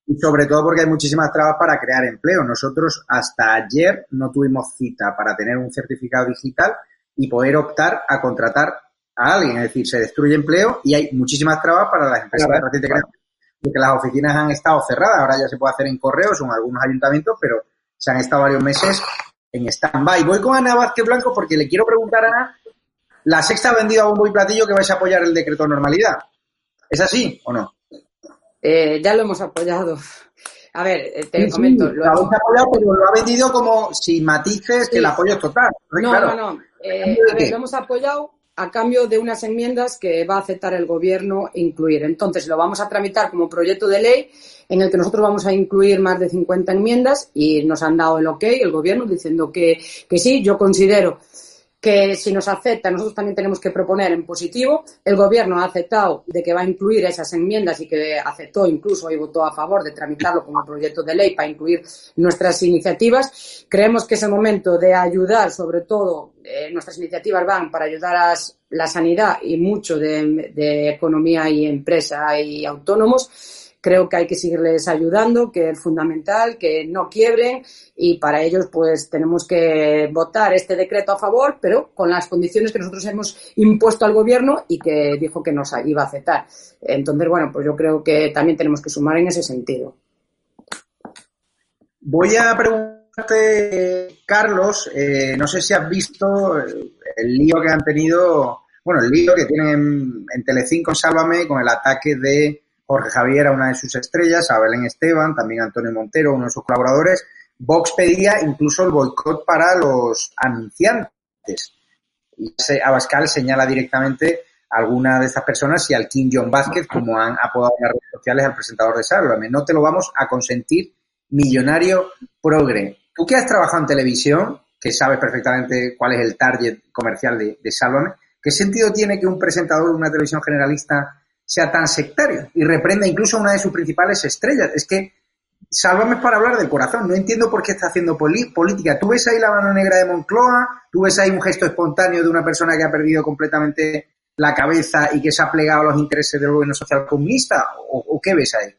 Y sobre todo porque hay muchísimas trabas para crear empleo. Nosotros hasta ayer no tuvimos cita para tener un certificado digital y poder optar a contratar a alguien. Es decir, se destruye empleo y hay muchísimas trabas para las empresas de reciente que las oficinas han estado cerradas, ahora ya se puede hacer en correos o en algunos ayuntamientos, pero se han estado varios meses en stand-by. Voy con Ana Vázquez Blanco porque le quiero preguntar a Ana, la sexta ha vendido a bombo y platillo que vais a apoyar el decreto de normalidad. ¿Es así o no? Eh, ya lo hemos apoyado. A ver, eh, te comento. lo, hemos apoyado, pero lo ha vendido como si matices que el apoyo es total. No, no, no. Eh, a ver, lo hemos apoyado a cambio de unas enmiendas que va a aceptar el Gobierno incluir. Entonces, lo vamos a tramitar como proyecto de ley en el que nosotros vamos a incluir más de 50 enmiendas y nos han dado el ok, el Gobierno, diciendo que, que sí, yo considero que si nos acepta, nosotros también tenemos que proponer en positivo. El Gobierno ha aceptado de que va a incluir esas enmiendas y que aceptó incluso y votó a favor de tramitarlo como proyecto de ley para incluir nuestras iniciativas. Creemos que es el momento de ayudar, sobre todo, eh, nuestras iniciativas van para ayudar a la sanidad y mucho de, de economía y empresa y autónomos creo que hay que seguirles ayudando, que es fundamental, que no quiebren y para ellos pues tenemos que votar este decreto a favor, pero con las condiciones que nosotros hemos impuesto al gobierno y que dijo que nos iba a aceptar. Entonces, bueno, pues yo creo que también tenemos que sumar en ese sentido. Voy a preguntarte, Carlos, eh, no sé si has visto el lío que han tenido, bueno, el lío que tienen en Telecinco, Sálvame, con el ataque de Jorge Javier a una de sus estrellas, a Belén Esteban, también Antonio Montero, uno de sus colaboradores. Vox pedía incluso el boicot para los anunciantes. Y Abascal señala directamente a alguna de estas personas y al King John Vázquez, como han apodado en las redes sociales al presentador de Sálvame. No te lo vamos a consentir, millonario progre. Tú que has trabajado en televisión, que sabes perfectamente cuál es el target comercial de, de ¿qué sentido tiene que un presentador de una televisión generalista sea tan sectario y reprenda incluso a una de sus principales estrellas. Es que, sálvame para hablar del corazón, no entiendo por qué está haciendo política. Tú ves ahí la mano negra de Moncloa, tú ves ahí un gesto espontáneo de una persona que ha perdido completamente la cabeza y que se ha plegado a los intereses del gobierno social comunista, o, qué ves ahí?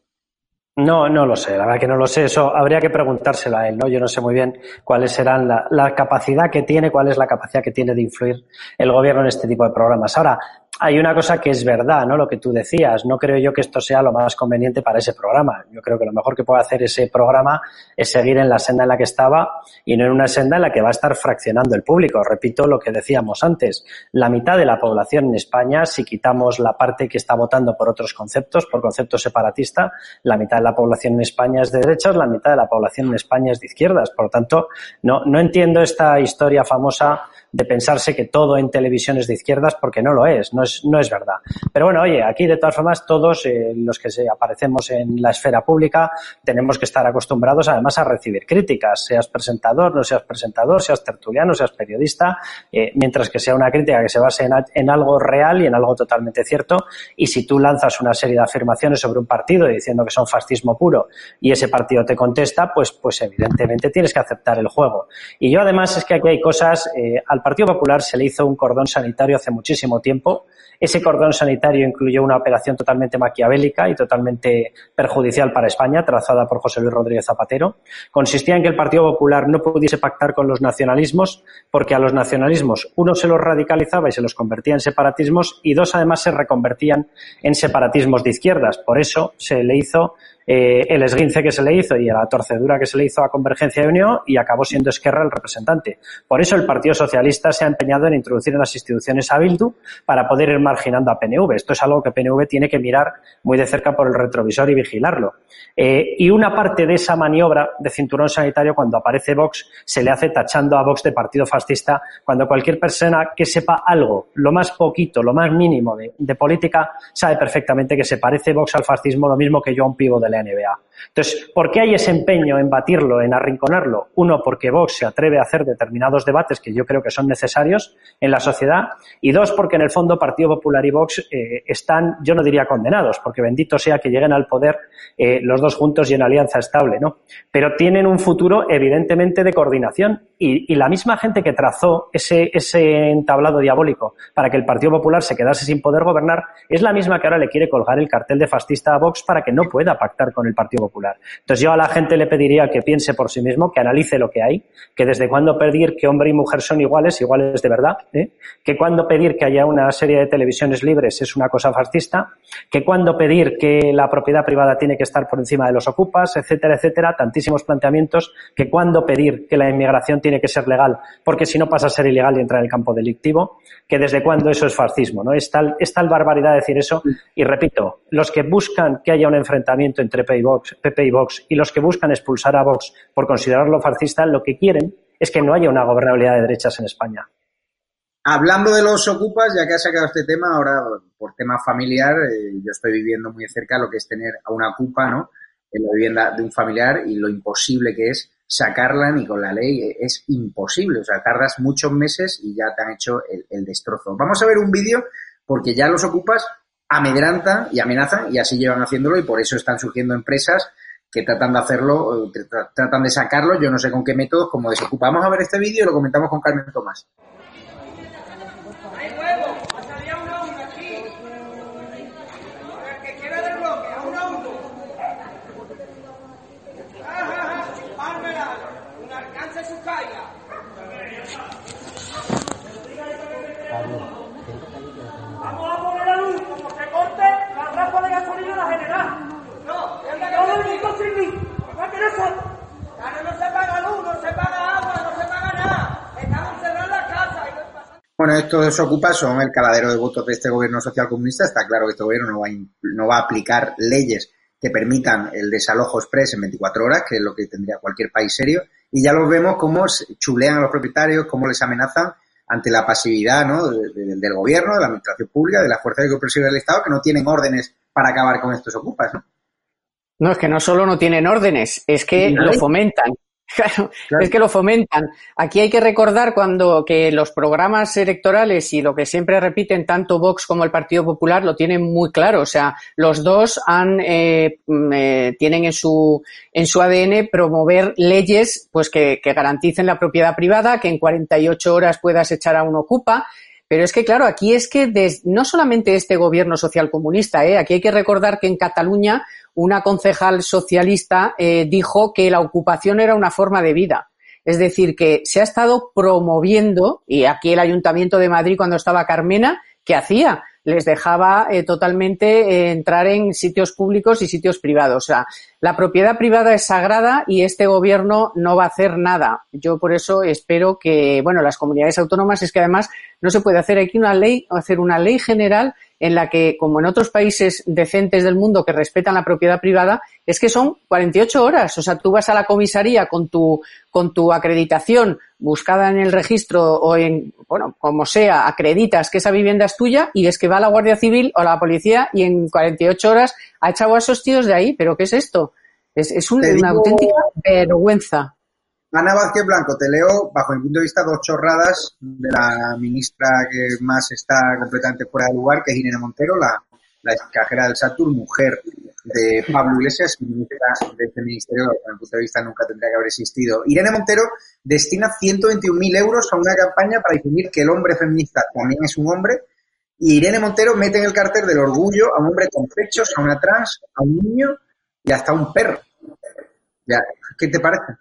No, no lo sé, la verdad que no lo sé. Eso habría que preguntárselo a él, ¿no? Yo no sé muy bien cuáles serán la, la, capacidad que tiene, cuál es la capacidad que tiene de influir el gobierno en este tipo de programas. Ahora, hay una cosa que es verdad, ¿no? Lo que tú decías. No creo yo que esto sea lo más conveniente para ese programa. Yo creo que lo mejor que puede hacer ese programa es seguir en la senda en la que estaba y no en una senda en la que va a estar fraccionando el público. Repito lo que decíamos antes. La mitad de la población en España, si quitamos la parte que está votando por otros conceptos, por conceptos separatistas, la mitad de la población en España es de derechas, la mitad de la población en España es de izquierdas. Por lo tanto, no, no entiendo esta historia famosa de pensarse que todo en televisión es de izquierdas porque no lo es, no es, no es verdad. Pero bueno, oye, aquí de todas formas todos eh, los que aparecemos en la esfera pública tenemos que estar acostumbrados además a recibir críticas, seas presentador, no seas presentador, seas tertuliano, seas periodista, eh, mientras que sea una crítica que se base en, en, algo real y en algo totalmente cierto. Y si tú lanzas una serie de afirmaciones sobre un partido diciendo que son fascismo puro y ese partido te contesta, pues, pues evidentemente tienes que aceptar el juego. Y yo además es que aquí hay cosas, eh, al Partido Popular se le hizo un cordón sanitario hace muchísimo tiempo. Ese cordón sanitario incluyó una operación totalmente maquiavélica y totalmente perjudicial para España, trazada por José Luis Rodríguez Zapatero. Consistía en que el Partido Popular no pudiese pactar con los nacionalismos, porque a los nacionalismos uno se los radicalizaba y se los convertía en separatismos, y dos además se reconvertían en separatismos de izquierdas. Por eso se le hizo eh, el esguince que se le hizo y la torcedura que se le hizo a Convergencia de Unión y acabó siendo Esquerra el representante. Por eso el Partido Socialista se ha empeñado en introducir en las instituciones a Bildu para poder ir marginando a PNV. Esto es algo que PNV tiene que mirar muy de cerca por el retrovisor y vigilarlo. Eh, y una parte de esa maniobra de cinturón sanitario cuando aparece Vox se le hace tachando a Vox de partido fascista cuando cualquier persona que sepa algo, lo más poquito, lo más mínimo de, de política, sabe perfectamente que se parece Vox al fascismo lo mismo que yo a un pivo de la NBA. Entonces, ¿por qué hay ese empeño en batirlo, en arrinconarlo? Uno, porque Vox se atreve a hacer determinados debates que yo creo que son necesarios en la sociedad. Y dos, porque en el fondo Partido Popular y Vox eh, están, yo no diría condenados, porque bendito sea que lleguen al poder eh, los dos juntos y en alianza estable, ¿no? Pero tienen un futuro evidentemente de coordinación y, la misma gente que trazó ese, entablado diabólico para que el Partido Popular se quedase sin poder gobernar es la misma que ahora le quiere colgar el cartel de fascista a Vox para que no pueda pactar con el Partido Popular. Entonces yo a la gente le pediría que piense por sí mismo, que analice lo que hay, que desde cuándo pedir que hombre y mujer son iguales, iguales de verdad, ¿eh? que cuándo pedir que haya una serie de televisiones libres es una cosa fascista, que cuándo pedir que la propiedad privada tiene que estar por encima de los ocupas, etcétera, etcétera, tantísimos planteamientos, que cuándo pedir que la inmigración tiene que ser legal, porque si no pasa a ser ilegal y entra en el campo delictivo, que desde cuándo eso es fascismo, ¿no? Es tal, es tal barbaridad decir eso, y repito, los que buscan que haya un enfrentamiento entre PP y Vox, y los que buscan expulsar a Vox por considerarlo fascista, lo que quieren es que no haya una gobernabilidad de derechas en España. Hablando de los ocupas, ya que ha sacado este tema, ahora por tema familiar, eh, yo estoy viviendo muy cerca lo que es tener a una ocupa, ¿no? En la vivienda de un familiar y lo imposible que es sacarla ni con la ley. Es imposible. O sea, tardas muchos meses y ya te han hecho el, destrozo. Vamos a ver un vídeo porque ya los ocupas amedrantan y amenazan y así llevan haciéndolo y por eso están surgiendo empresas que tratan de hacerlo, eh, tratan de sacarlo, yo no sé con qué métodos, como desocupa. Vamos a ver este vídeo y lo comentamos con Carmen Tomás. Bueno, estos desocupas son el caladero de votos de este gobierno social comunista. Está claro que este gobierno no va, a, no va a aplicar leyes que permitan el desalojo express en 24 horas, que es lo que tendría cualquier país serio. Y ya los vemos cómo chulean a los propietarios, cómo les amenazan ante la pasividad ¿no? del gobierno, de la administración pública, de las fuerzas de copresión del Estado, que no tienen órdenes para acabar con estos ocupas. ¿no? no, es que no solo no tienen órdenes, es que lo fomentan. Claro, es que lo fomentan. Aquí hay que recordar cuando que los programas electorales y lo que siempre repiten tanto Vox como el Partido Popular lo tienen muy claro. O sea, los dos han eh, mm, eh, tienen en su en su ADN promover leyes pues que, que garanticen la propiedad privada, que en 48 horas puedas echar a un ocupa. Pero es que, claro, aquí es que no solamente este gobierno social comunista, ¿eh? aquí hay que recordar que en Cataluña una concejal socialista eh, dijo que la ocupación era una forma de vida. Es decir, que se ha estado promoviendo, y aquí el Ayuntamiento de Madrid cuando estaba Carmena, ¿qué hacía? Les dejaba eh, totalmente eh, entrar en sitios públicos y sitios privados. O sea, la propiedad privada es sagrada y este gobierno no va a hacer nada. Yo por eso espero que, bueno, las comunidades autónomas es que además no se puede hacer aquí una ley, hacer una ley general en la que, como en otros países decentes del mundo que respetan la propiedad privada, es que son 48 horas. O sea, tú vas a la comisaría con tu, con tu acreditación buscada en el registro o en, bueno, como sea, acreditas que esa vivienda es tuya y es que va la Guardia Civil o la policía y en 48 horas ha echado a esos tíos de ahí. ¿Pero qué es esto? Es, es una auténtica vergüenza. Ana Vázquez Blanco, te leo, bajo mi punto de vista, dos chorradas de la ministra que más está completamente fuera de lugar, que es Irene Montero, la, la cajera del Satur, mujer de Pablo Iglesias, ministra de este ministerio, que bajo mi punto de vista nunca tendría que haber existido. Irene Montero destina 121.000 euros a una campaña para definir que el hombre feminista también es un hombre. Y Irene Montero mete en el cartel del orgullo a un hombre con pechos, a una trans, a un niño y hasta a un perro. ¿Qué te parece?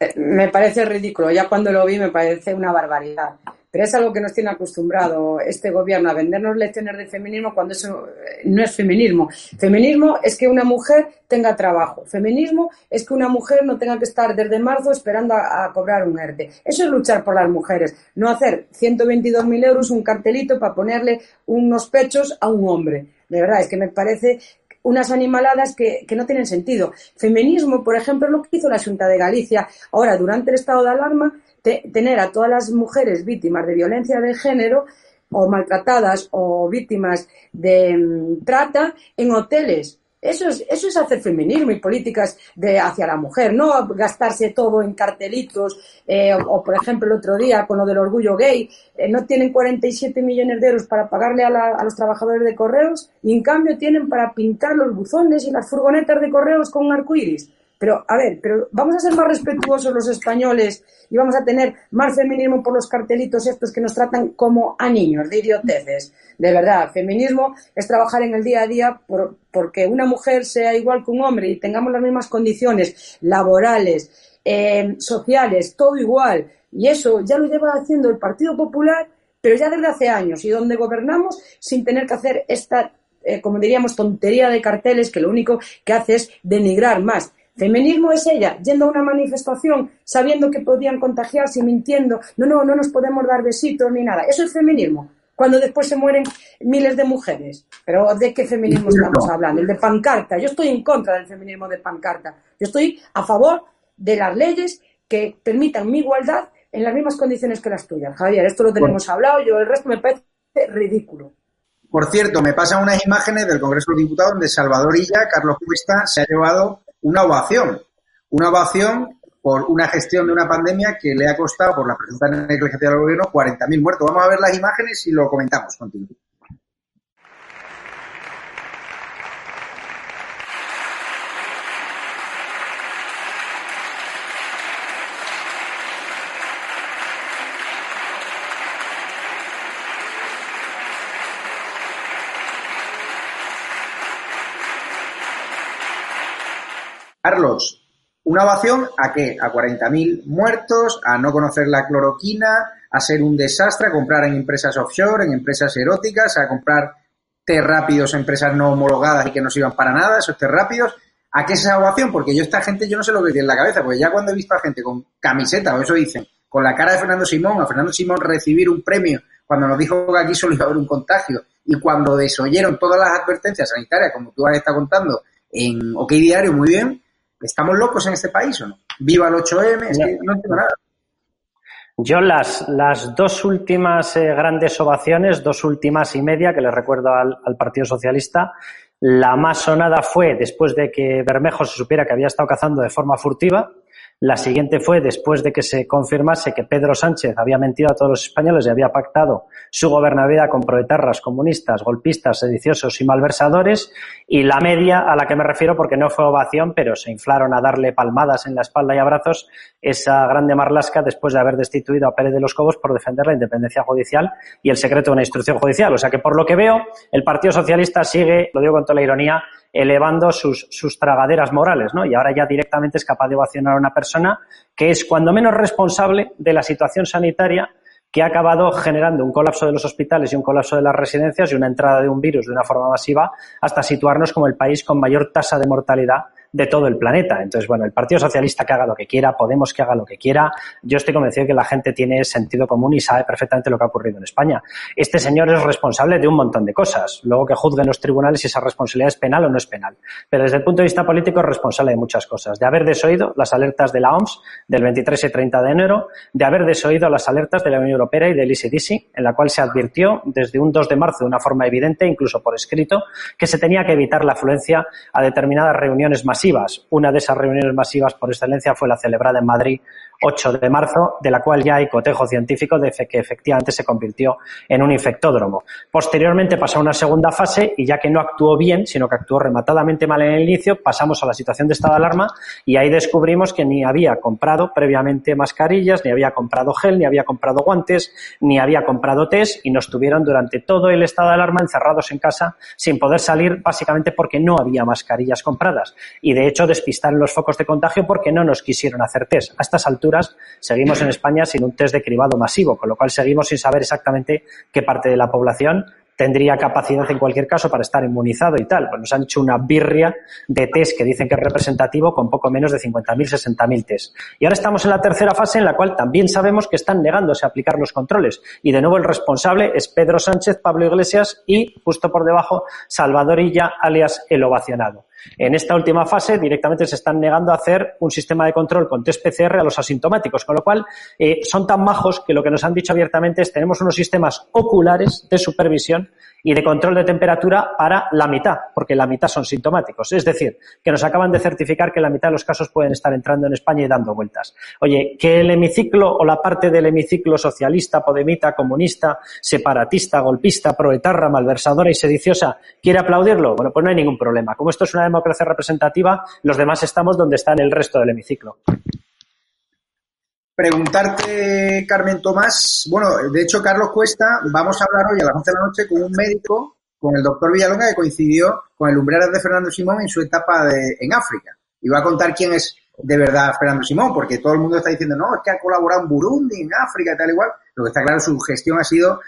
Eh, me parece ridículo. Ya cuando lo vi me parece una barbaridad. Pero es algo que nos tiene acostumbrado este gobierno a vendernos lecciones de feminismo cuando eso eh, no es feminismo. Feminismo es que una mujer tenga trabajo. Feminismo es que una mujer no tenga que estar desde marzo esperando a, cobrar un ERTE. Eso es luchar por las mujeres, no hacer 122.000 euros un cartelito para ponerle unos pechos a un hombre. De verdad, es que me parece unas animaladas que, que, no tienen sentido. Feminismo, por ejemplo, lo que hizo la Junta de Galicia. Ahora, durante el estado de alarma, tener a todas las mujeres víctimas de violencia de género o maltratadas o víctimas de mm, trata en hoteles eso es, eso es hacer feminismo y políticas de, hacia la mujer, no gastarse todo en cartelitos eh, o, por ejemplo, el otro día con lo del orgullo gay, eh, no tienen 47 millones de euros para pagarle a, a, los trabajadores de correos y en cambio tienen para pintar los buzones y las furgonetas de correos con arcoíris. Pero, a ver, pero vamos a ser más respetuosos los españoles y vamos a tener más feminismo por los cartelitos estos que nos tratan como a niños, de idioteces. De verdad, feminismo es trabajar en el día a día por, porque una mujer sea igual que un hombre y tengamos las mismas condiciones laborales, eh, sociales, todo igual. Y eso ya lo lleva haciendo el Partido Popular, pero ya desde hace años y donde gobernamos sin tener que hacer esta, eh, como diríamos, tontería de carteles que lo único que hace es denigrar más Feminismo es ella, yendo a una manifestación sabiendo que podían contagiarse mintiendo, no, no, no nos podemos dar besitos ni nada. Eso es feminismo. Cuando después se mueren miles de mujeres. Pero ¿de qué feminismo estamos hablando? El de pancarta. Yo estoy en contra del feminismo de pancarta. Yo estoy a favor de las leyes que permitan mi igualdad en las mismas condiciones que las tuyas. Javier, esto lo tenemos hablado, yo el resto me parece ridículo. Por cierto, me pasan unas imágenes del Congreso de Diputados donde Salvador Illa, Carlos Cuesta, se ha llevado una ovación. Una ovación por una gestión de una pandemia que le ha costado, por la presunta negligencia del gobierno, 40.000 muertos. Vamos a ver las imágenes y lo comentamos contigo. Carlos, ¿una ovación a qué? A 40.000 muertos, a no conocer la cloroquina, a ser un desastre, a comprar en empresas offshore, en empresas eróticas, a comprar té rápidos, empresas no homologadas y que no sirvan para nada, esos té rápidos. ¿A qué es esa ovación? Porque yo esta gente, yo no sé lo que tiene en la cabeza, porque ya cuando he visto a gente con camiseta, o eso dicen, con la cara de Fernando Simón, a Fernando Simón recibir un premio cuando nos dijo que aquí solo iba a haber un contagio, y cuando desoyeron todas las advertencias sanitarias, como tú has estado contando, en OK Diario, muy bien, ¿Estamos locos en este país o no? Viva el 8M, es que no entiendo nada. Yo las, las dos últimas eh, grandes ovaciones, dos últimas y media, que les recuerdo al, al, Partido Socialista, la más sonada fue después de que Bermejo se supiera que había estado cazando de forma furtiva, la siguiente fue después de que se confirmase que Pedro Sánchez había mentido a todos los españoles y había pactado su gobernabilidad con proetarras, comunistas, golpistas, sediciosos y malversadores. Y la media a la que me refiero, porque no fue ovación, pero se inflaron a darle palmadas en la espalda y abrazos, esa grande marlasca después de haber destituido a Pérez de los Cobos por defender la independencia judicial y el secreto de una instrucción judicial. O sea que, por lo que veo, el Partido Socialista sigue, lo digo con toda la ironía, elevando sus, sus tragaderas morales, ¿no? Y ahora ya directamente es capaz de ovacionar a una persona que es cuando menos responsable de la situación sanitaria que ha acabado generando un colapso de los hospitales y un colapso de las residencias y una entrada de un virus de una forma masiva hasta situarnos como el país con mayor tasa de mortalidad de todo el planeta. Entonces, bueno, el Partido Socialista que haga lo que quiera, Podemos que haga lo que quiera. Yo estoy convencido de que la gente tiene sentido común y sabe perfectamente lo que ha ocurrido en España. Este señor es responsable de un montón de cosas. Luego que juzguen los tribunales si esa responsabilidad es penal o no es penal. Pero desde el punto de vista político es responsable de muchas cosas. De haber desoído las alertas de la OMS del 23 y 30 de enero, de haber desoído las alertas de la Unión Europea y del ICDC, en la cual se advirtió desde un 2 de marzo de una forma evidente, incluso por escrito, que se tenía que evitar la afluencia a determinadas reuniones masivas. Una de esas reuniones masivas por excelencia fue la celebrada en Madrid 8 de marzo, de la cual ya hay cotejo científico de que efectivamente se convirtió en un infectódromo. Posteriormente pasó una segunda fase y ya que no actuó bien, sino que actuó rematadamente mal en el inicio, pasamos a la situación de estado de alarma y ahí descubrimos que ni había comprado previamente mascarillas, ni había comprado gel, ni había comprado guantes, ni había comprado test y nos tuvieron durante todo el estado de alarma encerrados en casa sin poder salir básicamente porque no había mascarillas compradas y de hecho despistaron los focos de contagio porque no nos quisieron hacer test. A estas alturas seguimos en España sin un test de cribado masivo, con lo cual seguimos sin saber exactamente qué parte de la población tendría capacidad en cualquier caso para estar inmunizado y tal. Pues nos han hecho una birria de test que dicen que es representativo con poco menos de 50.000, 60.000 test. Y ahora estamos en la tercera fase en la cual también sabemos que están negándose a aplicar los controles. Y de nuevo el responsable es Pedro Sánchez, Pablo Iglesias y justo por debajo Salvador Illa, alias el ovacionado. En esta última fase directamente se están negando a hacer un sistema de control con test PCR a los asintomáticos, con lo cual eh, son tan majos que lo que nos han dicho abiertamente es tenemos unos sistemas oculares de supervisión y de control de temperatura para la mitad, porque la mitad son sintomáticos. Es decir, que nos acaban de certificar que la mitad de los casos pueden estar entrando en España y dando vueltas. Oye, que el hemiciclo o la parte del hemiciclo socialista, podemita, comunista, separatista, golpista, proetarra, malversadora y sediciosa quiere aplaudirlo, bueno, pues no hay ningún problema. Como esto es una democracia representativa, los demás estamos donde está en el resto del hemiciclo preguntarte, Carmen Tomás, bueno, de hecho, Carlos Cuesta, vamos a hablar hoy a las 11 de la noche con un médico, con el doctor Villalonga, que coincidió con el Lumbreras de Fernando Simón en su etapa de, en África. Y va a contar quién es de verdad Fernando Simón, porque todo el mundo está diciendo, no, es que ha colaborado en Burundi, en África, tal igual. Lo que está claro, su gestión ha sido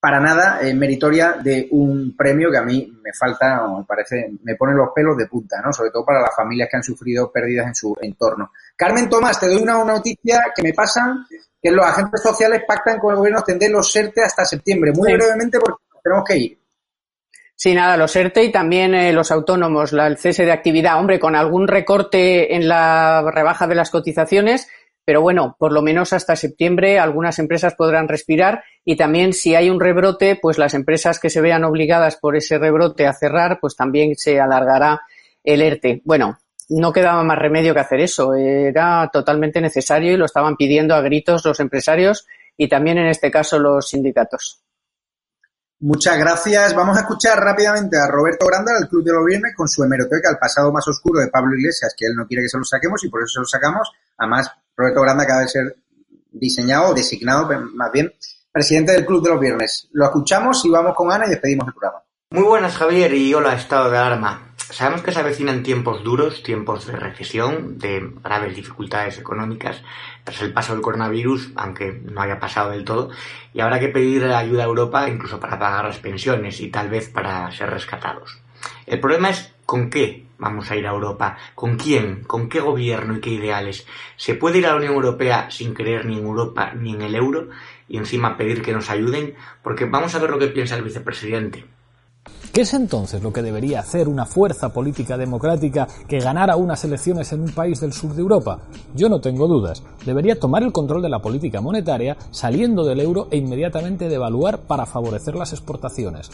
para nada eh, meritoria de un premio que a mí me falta, o me parece, me pone los pelos de punta, ¿no? Sobre todo para las familias que han sufrido pérdidas en su entorno. Carmen Tomás, te doy una, noticia que me pasan, que los agentes sociales pactan con el gobierno extender los ERTE hasta septiembre. Muy brevemente porque tenemos que ir. Sí, nada, los ERTE y también eh, los autónomos, la, el cese de actividad. Hombre, con algún recorte en la rebaja de las cotizaciones, pero bueno, por lo menos hasta septiembre algunas empresas podrán respirar y también si hay un rebrote, pues las empresas que se vean obligadas por ese rebrote a cerrar, pues también se alargará el ERTE. Bueno, no quedaba más remedio que hacer eso. Era totalmente necesario y lo estaban pidiendo a gritos los empresarios y también en este caso los sindicatos. Muchas gracias. Vamos a escuchar rápidamente a Roberto Granda del Club de los Viernes con su hemeroteca, el pasado más oscuro de Pablo Iglesias, que él no quiere que se lo saquemos y por eso se lo sacamos. Además, Roberto Granda acaba de ser diseñado o designado, más bien, presidente del Club de los Viernes. Lo escuchamos y vamos con Ana y despedimos el programa. Muy buenas, Javier, y hola, estado de alarma. Sabemos que se avecinan tiempos duros, tiempos de recesión, de graves dificultades económicas tras el paso del coronavirus, aunque no haya pasado del todo, y habrá que pedir ayuda a Europa incluso para pagar las pensiones y tal vez para ser rescatados. El problema es con qué vamos a ir a Europa, con quién, con qué gobierno y qué ideales. ¿Se puede ir a la Unión Europea sin creer ni en Europa ni en el euro y encima pedir que nos ayuden? Porque vamos a ver lo que piensa el vicepresidente. ¿Qué es entonces lo que debería hacer una fuerza política democrática que ganara unas elecciones en un país del sur de Europa? Yo no tengo dudas. Debería tomar el control de la política monetaria saliendo del euro e inmediatamente devaluar para favorecer las exportaciones.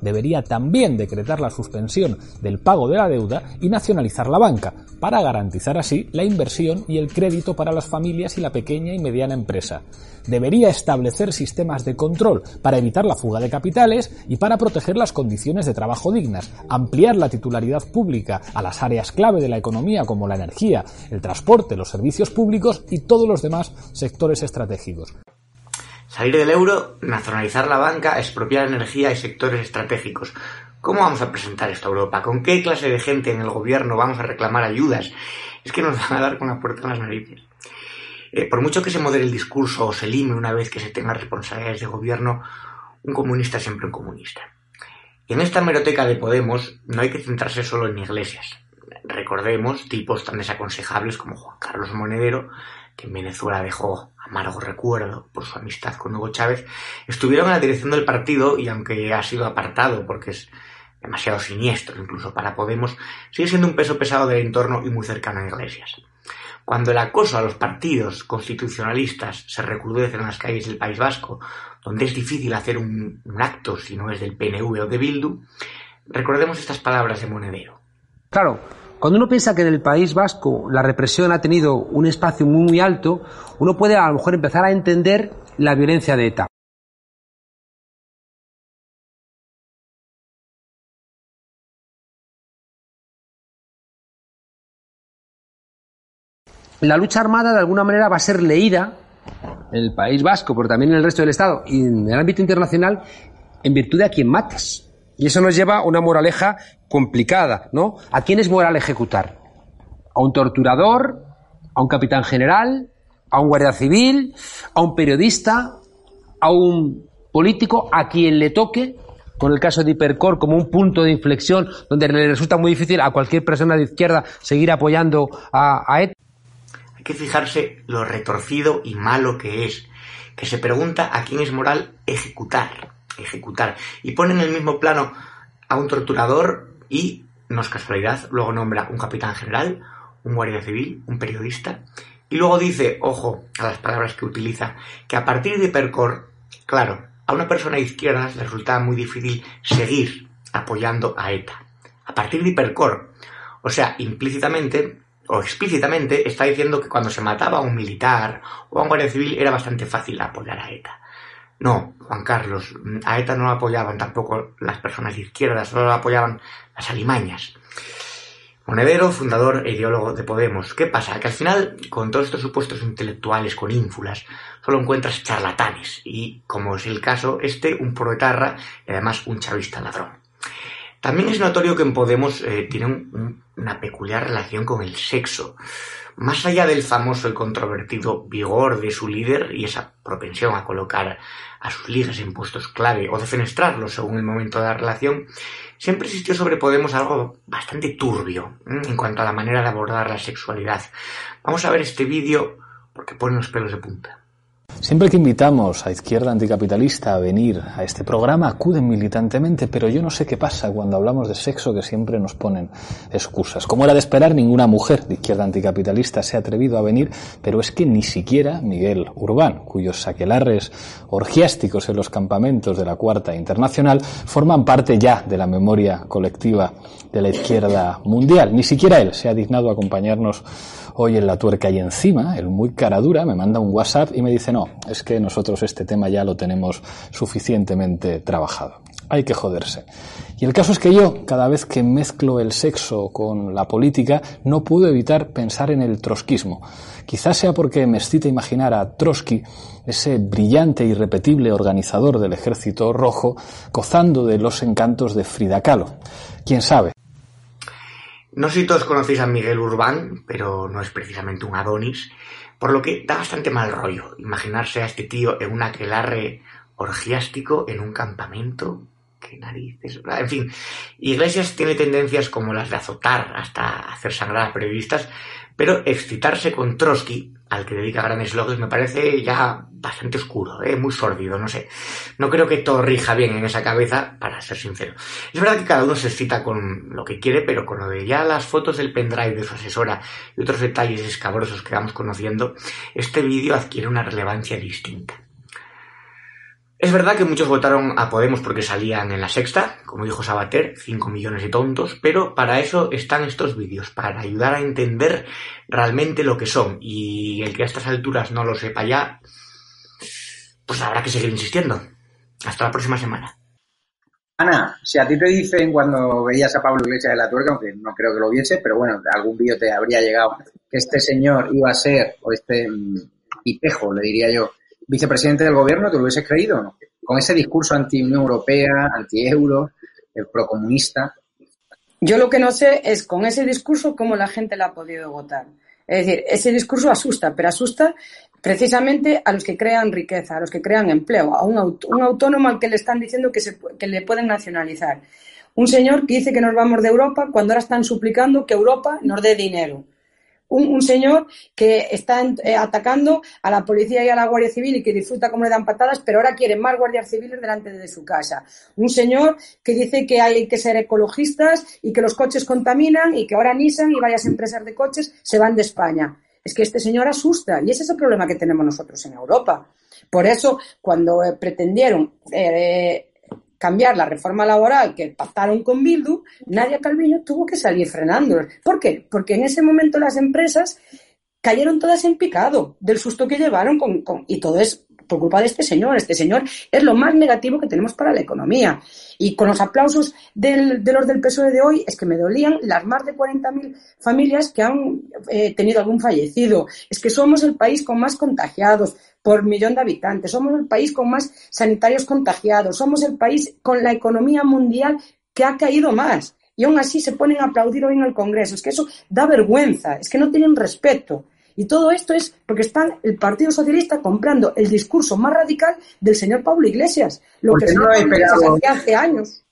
Debería también decretar la suspensión del pago de la deuda y nacionalizar la banca, para garantizar así la inversión y el crédito para las familias y la pequeña y mediana empresa debería establecer sistemas de control para evitar la fuga de capitales y para proteger las condiciones de trabajo dignas, ampliar la titularidad pública a las áreas clave de la economía como la energía, el transporte, los servicios públicos y todos los demás sectores estratégicos. Salir del euro, nacionalizar la banca, expropiar energía y sectores estratégicos. ¿Cómo vamos a presentar esto a Europa? ¿Con qué clase de gente en el gobierno vamos a reclamar ayudas? Es que nos van a dar con la puerta en las narices. Eh, por mucho que se modere el discurso o se lime una vez que se tenga responsabilidades de gobierno, un comunista siempre un comunista. En esta meroteca de Podemos no hay que centrarse solo en iglesias. Recordemos tipos tan desaconsejables como Juan Carlos Monedero, que en Venezuela dejó amargo recuerdo por su amistad con Hugo Chávez, estuvieron en la dirección del partido y aunque ha sido apartado porque es demasiado siniestro incluso para Podemos, sigue siendo un peso pesado del entorno y muy cercano a Iglesias. Cuando el acoso a los partidos constitucionalistas se recrudece en las calles del País Vasco, donde es difícil hacer un, acto si no es del PNV o de Bildu, recordemos estas palabras de Monedero. Claro, cuando uno piensa que en el País Vasco la represión ha tenido un espacio muy, muy alto, uno puede a lo mejor empezar a entender la violencia de ETA. La lucha armada de alguna manera va a ser leída en el País Vasco, pero también en el resto del Estado y en el ámbito internacional en virtud de a quien mates. Y eso nos lleva a una moraleja complicada, ¿no? ¿A quién es moral ejecutar? ¿A un torturador? ¿A un capitán general? ¿A un guardia civil? ¿A un periodista? ¿A un político? ¿A quien le toque? Con el caso de Hipercor como un punto de inflexión donde le resulta muy difícil a cualquier persona de izquierda seguir apoyando a, a que fijarse lo retorcido y malo que es, que se pregunta a quién es moral ejecutar, ejecutar, y pone en el mismo plano a un torturador y, no es casualidad, luego nombra un capitán general, un guardia civil, un periodista, y luego dice, ojo a las palabras que utiliza, que a partir de Percor, claro, a una persona de izquierdas le resultaba muy difícil seguir apoyando a ETA. A partir de Percor. O sea, implícitamente o explícitamente está diciendo que cuando se mataba a un militar o a un guardia civil era bastante fácil apoyar a ETA. No, Juan Carlos, a ETA no apoyaban tampoco las personas de izquierda, solo lo apoyaban las alimañas. Monedero, fundador e ideólogo de Podemos. ¿Qué pasa? Que al final, con todos estos supuestos intelectuales con ínfulas, solo encuentras charlatanes y, como es el caso, este un proetarra y además un chavista ladrón. También es notorio que en Podemos eh, tiene una peculiar relación con el sexo. Más allá del famoso y controvertido vigor de su líder y esa propensión a colocar a sus ligas en puestos clave o defenestrarlos según el momento de la relación, siempre existió sobre Podemos algo bastante turbio en cuanto a la manera de abordar la sexualidad. Vamos a ver este vídeo porque pone los pelos de punta. Siempre que invitamos a Izquierda Anticapitalista a venir a este programa acuden militantemente, pero yo no sé qué pasa cuando hablamos de sexo que siempre nos ponen excusas. Como era de esperar, ninguna mujer de Izquierda Anticapitalista se ha atrevido a venir, pero es que ni siquiera Miguel Urbán, cuyos saquelarres orgiásticos en los campamentos de la Cuarta Internacional forman parte ya de la memoria colectiva de la izquierda mundial. Ni siquiera él se ha dignado acompañarnos hoy en la tuerca y encima, el muy cara dura, me manda un WhatsApp y me dice, no, es que nosotros este tema ya lo tenemos suficientemente trabajado. Hay que joderse. Y el caso es que yo, cada vez que mezclo el sexo con la política, no puedo evitar pensar en el trotskismo. Quizás sea porque me excita imaginar a Trotsky, ese brillante y repetible organizador del ejército rojo, gozando de los encantos de Frida Kahlo. ¿Quién sabe? No sé si todos conocéis a Miguel Urbán, pero no es precisamente un Adonis, por lo que da bastante mal rollo imaginarse a este tío en un aquelarre orgiástico en un campamento. Qué narices. En fin, Iglesias tiene tendencias como las de azotar hasta hacer sangrar a periodistas, pero excitarse con Trotsky, al que dedica grandes logos, me parece ya bastante oscuro, ¿eh? muy sórdido, no sé. No creo que todo rija bien en esa cabeza, para ser sincero. Es verdad que cada uno se excita con lo que quiere, pero con lo de ya las fotos del pendrive de su asesora y otros detalles escabrosos que vamos conociendo, este vídeo adquiere una relevancia distinta. Es verdad que muchos votaron a Podemos porque salían en la sexta, como dijo Sabater, 5 millones de tontos, pero para eso están estos vídeos, para ayudar a entender realmente lo que son. Y el que a estas alturas no lo sepa ya, pues habrá que seguir insistiendo. Hasta la próxima semana. Ana, si a ti te dicen cuando veías a Pablo Iglesias de la Tuerca, aunque no creo que lo viese, pero bueno, algún vídeo te habría llegado, que este señor iba a ser, o este mm, pipejo, le diría yo, vicepresidente del gobierno, ¿te lo hubieses creído no? Con ese discurso anti-Unión Europea, anti-euro, el procomunista. Yo lo que no sé es con ese discurso cómo la gente la ha podido votar. Es decir, ese discurso asusta, pero asusta precisamente a los que crean riqueza, a los que crean empleo, a un, un autónomo al que le están diciendo que, se, que le pueden nacionalizar. Un señor que dice que nos vamos de Europa cuando ahora están suplicando que Europa nos dé dinero un, señor que está eh, atacando a la policía y a la Guardia Civil y que disfruta como le dan patadas, pero ahora quiere más guardias civiles delante de su casa. Un señor que dice que hay que ser ecologistas y que los coches contaminan y que ahora Nissan y varias empresas de coches se van de España. Es que este señor asusta y ese es el problema que tenemos nosotros en Europa. Por eso, cuando eh, pretendieron eh, cambiar la reforma laboral que pactaron con Bildu, Nadia Calviño tuvo que salir frenándolos. ¿Por qué? Porque en ese momento las empresas cayeron todas en picado del susto que llevaron con, con, y todo es por culpa de este señor. Este señor es lo más negativo que tenemos para la economía. Y con los aplausos de los del PSOE de hoy, es que me dolían las más de 40.000 familias que han eh, tenido algún fallecido. Es que somos el país con más contagiados por millón de habitantes. Somos el país con más sanitarios contagiados. Somos el país con la economía mundial que ha caído más. Y aún así se ponen a aplaudir hoy en el Congreso. Es que eso da vergüenza. Es que no tienen respeto. Y todo esto es porque está el Partido Socialista comprando el discurso más radical del señor Pablo Iglesias, lo que no no habéis pegado, hace años.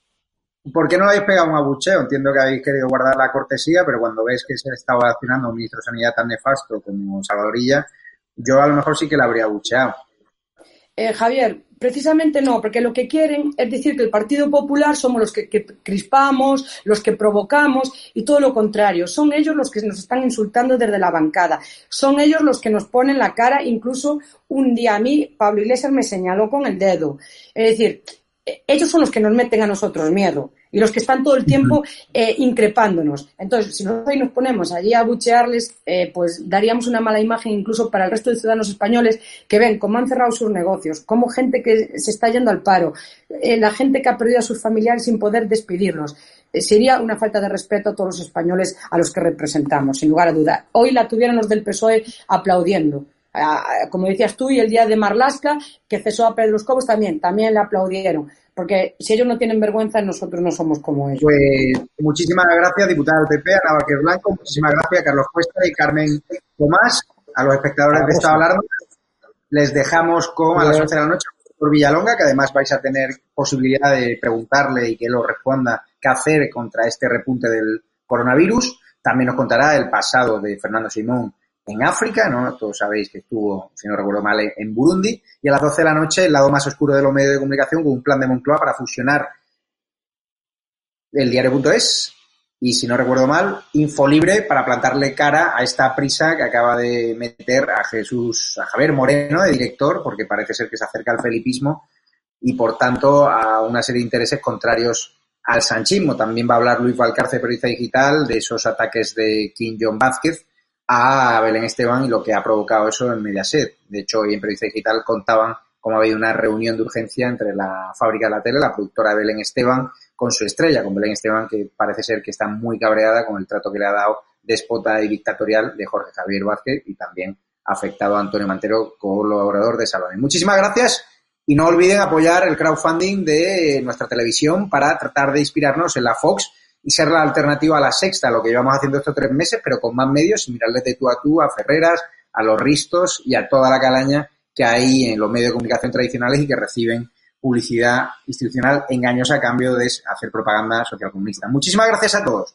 ¿Por qué no le habéis pegado un abucheo? Entiendo que habéis querido guardar la cortesía, pero cuando ves que se está accionando un ministro de Sanidad tan nefasto como Salvadorilla, yo a lo mejor sí que la habría abucheado. Eh, Javier, precisamente no, porque lo que quieren es decir que el Partido Popular somos los que, crispamos, los que provocamos y todo lo contrario. Son ellos los que nos están insultando desde la bancada. Son ellos los que nos ponen la cara. Incluso un día a mí, Pablo Iglesias me señaló con el dedo. Es decir, ellos son los que nos meten a nosotros miedo y los que están todo el tiempo eh, increpándonos. Entonces, si nosotros hoy nos ponemos allí a buchearles, eh, pues daríamos una mala imagen incluso para el resto de ciudadanos españoles que ven cómo han cerrado sus negocios, cómo gente que se está yendo al paro, eh, la gente que ha perdido a sus familiares sin poder despedirlos. Eh, sería una falta de respeto a todos los españoles a los que representamos, sin lugar a duda. Hoy la tuvieron los del PSOE aplaudiendo como decías tú, y el día de Marlasca, que cesó a Pedro los Cobos también, también le aplaudieron. Porque si ellos no tienen vergüenza, nosotros no somos como ellos. Pues muchísimas gracias, diputada del PP, Ana Vázquez Blanco, muchísimas gracias, Carlos Cuesta y Carmen Tomás, a los espectadores de Estado Alarma. Les dejamos con a las 11 de la noche por Villalonga, que además vais a tener posibilidad de preguntarle y que lo responda qué hacer contra este repunte del coronavirus. También nos contará el pasado de Fernando Simón en África, ¿no? Todos sabéis que estuvo, si no recuerdo mal, en Burundi. Y a las 12 de la noche, el lado más oscuro de los medios de comunicación, con un plan de Moncloa para fusionar el diario.es y, si no recuerdo mal, Infolibre para plantarle cara a esta prisa que acaba de meter a Jesús, a Javier Moreno, de director, porque parece ser que se acerca al felipismo y, por tanto, a una serie de intereses contrarios al sanchismo. También va a hablar Luis Valcarce, periodista digital, de esos ataques de King John Vázquez a Belén Esteban y lo que ha provocado eso en Mediaset. De hecho, hoy en Periodista Digital contaban cómo ha habido una reunión de urgencia entre la fábrica de la tele, la productora de Belén Esteban, con su estrella, con Belén Esteban, que parece ser que está muy cabreada con el trato que le ha dado déspota y dictatorial de Jorge Javier Vázquez y también afectado a Antonio Mantero, colaborador de Salón. Muchísimas gracias y no olviden apoyar el crowdfunding de nuestra televisión para tratar de inspirarnos en la Fox y ser la alternativa a la sexta, lo que llevamos haciendo estos tres meses, pero con más medios y mirarles de tú a tú a Ferreras, a los Ristos y a toda la calaña que hay en los medios de comunicación tradicionales y que reciben publicidad institucional engañosa a cambio de hacer propaganda socialcomunista. Muchísimas gracias a todos.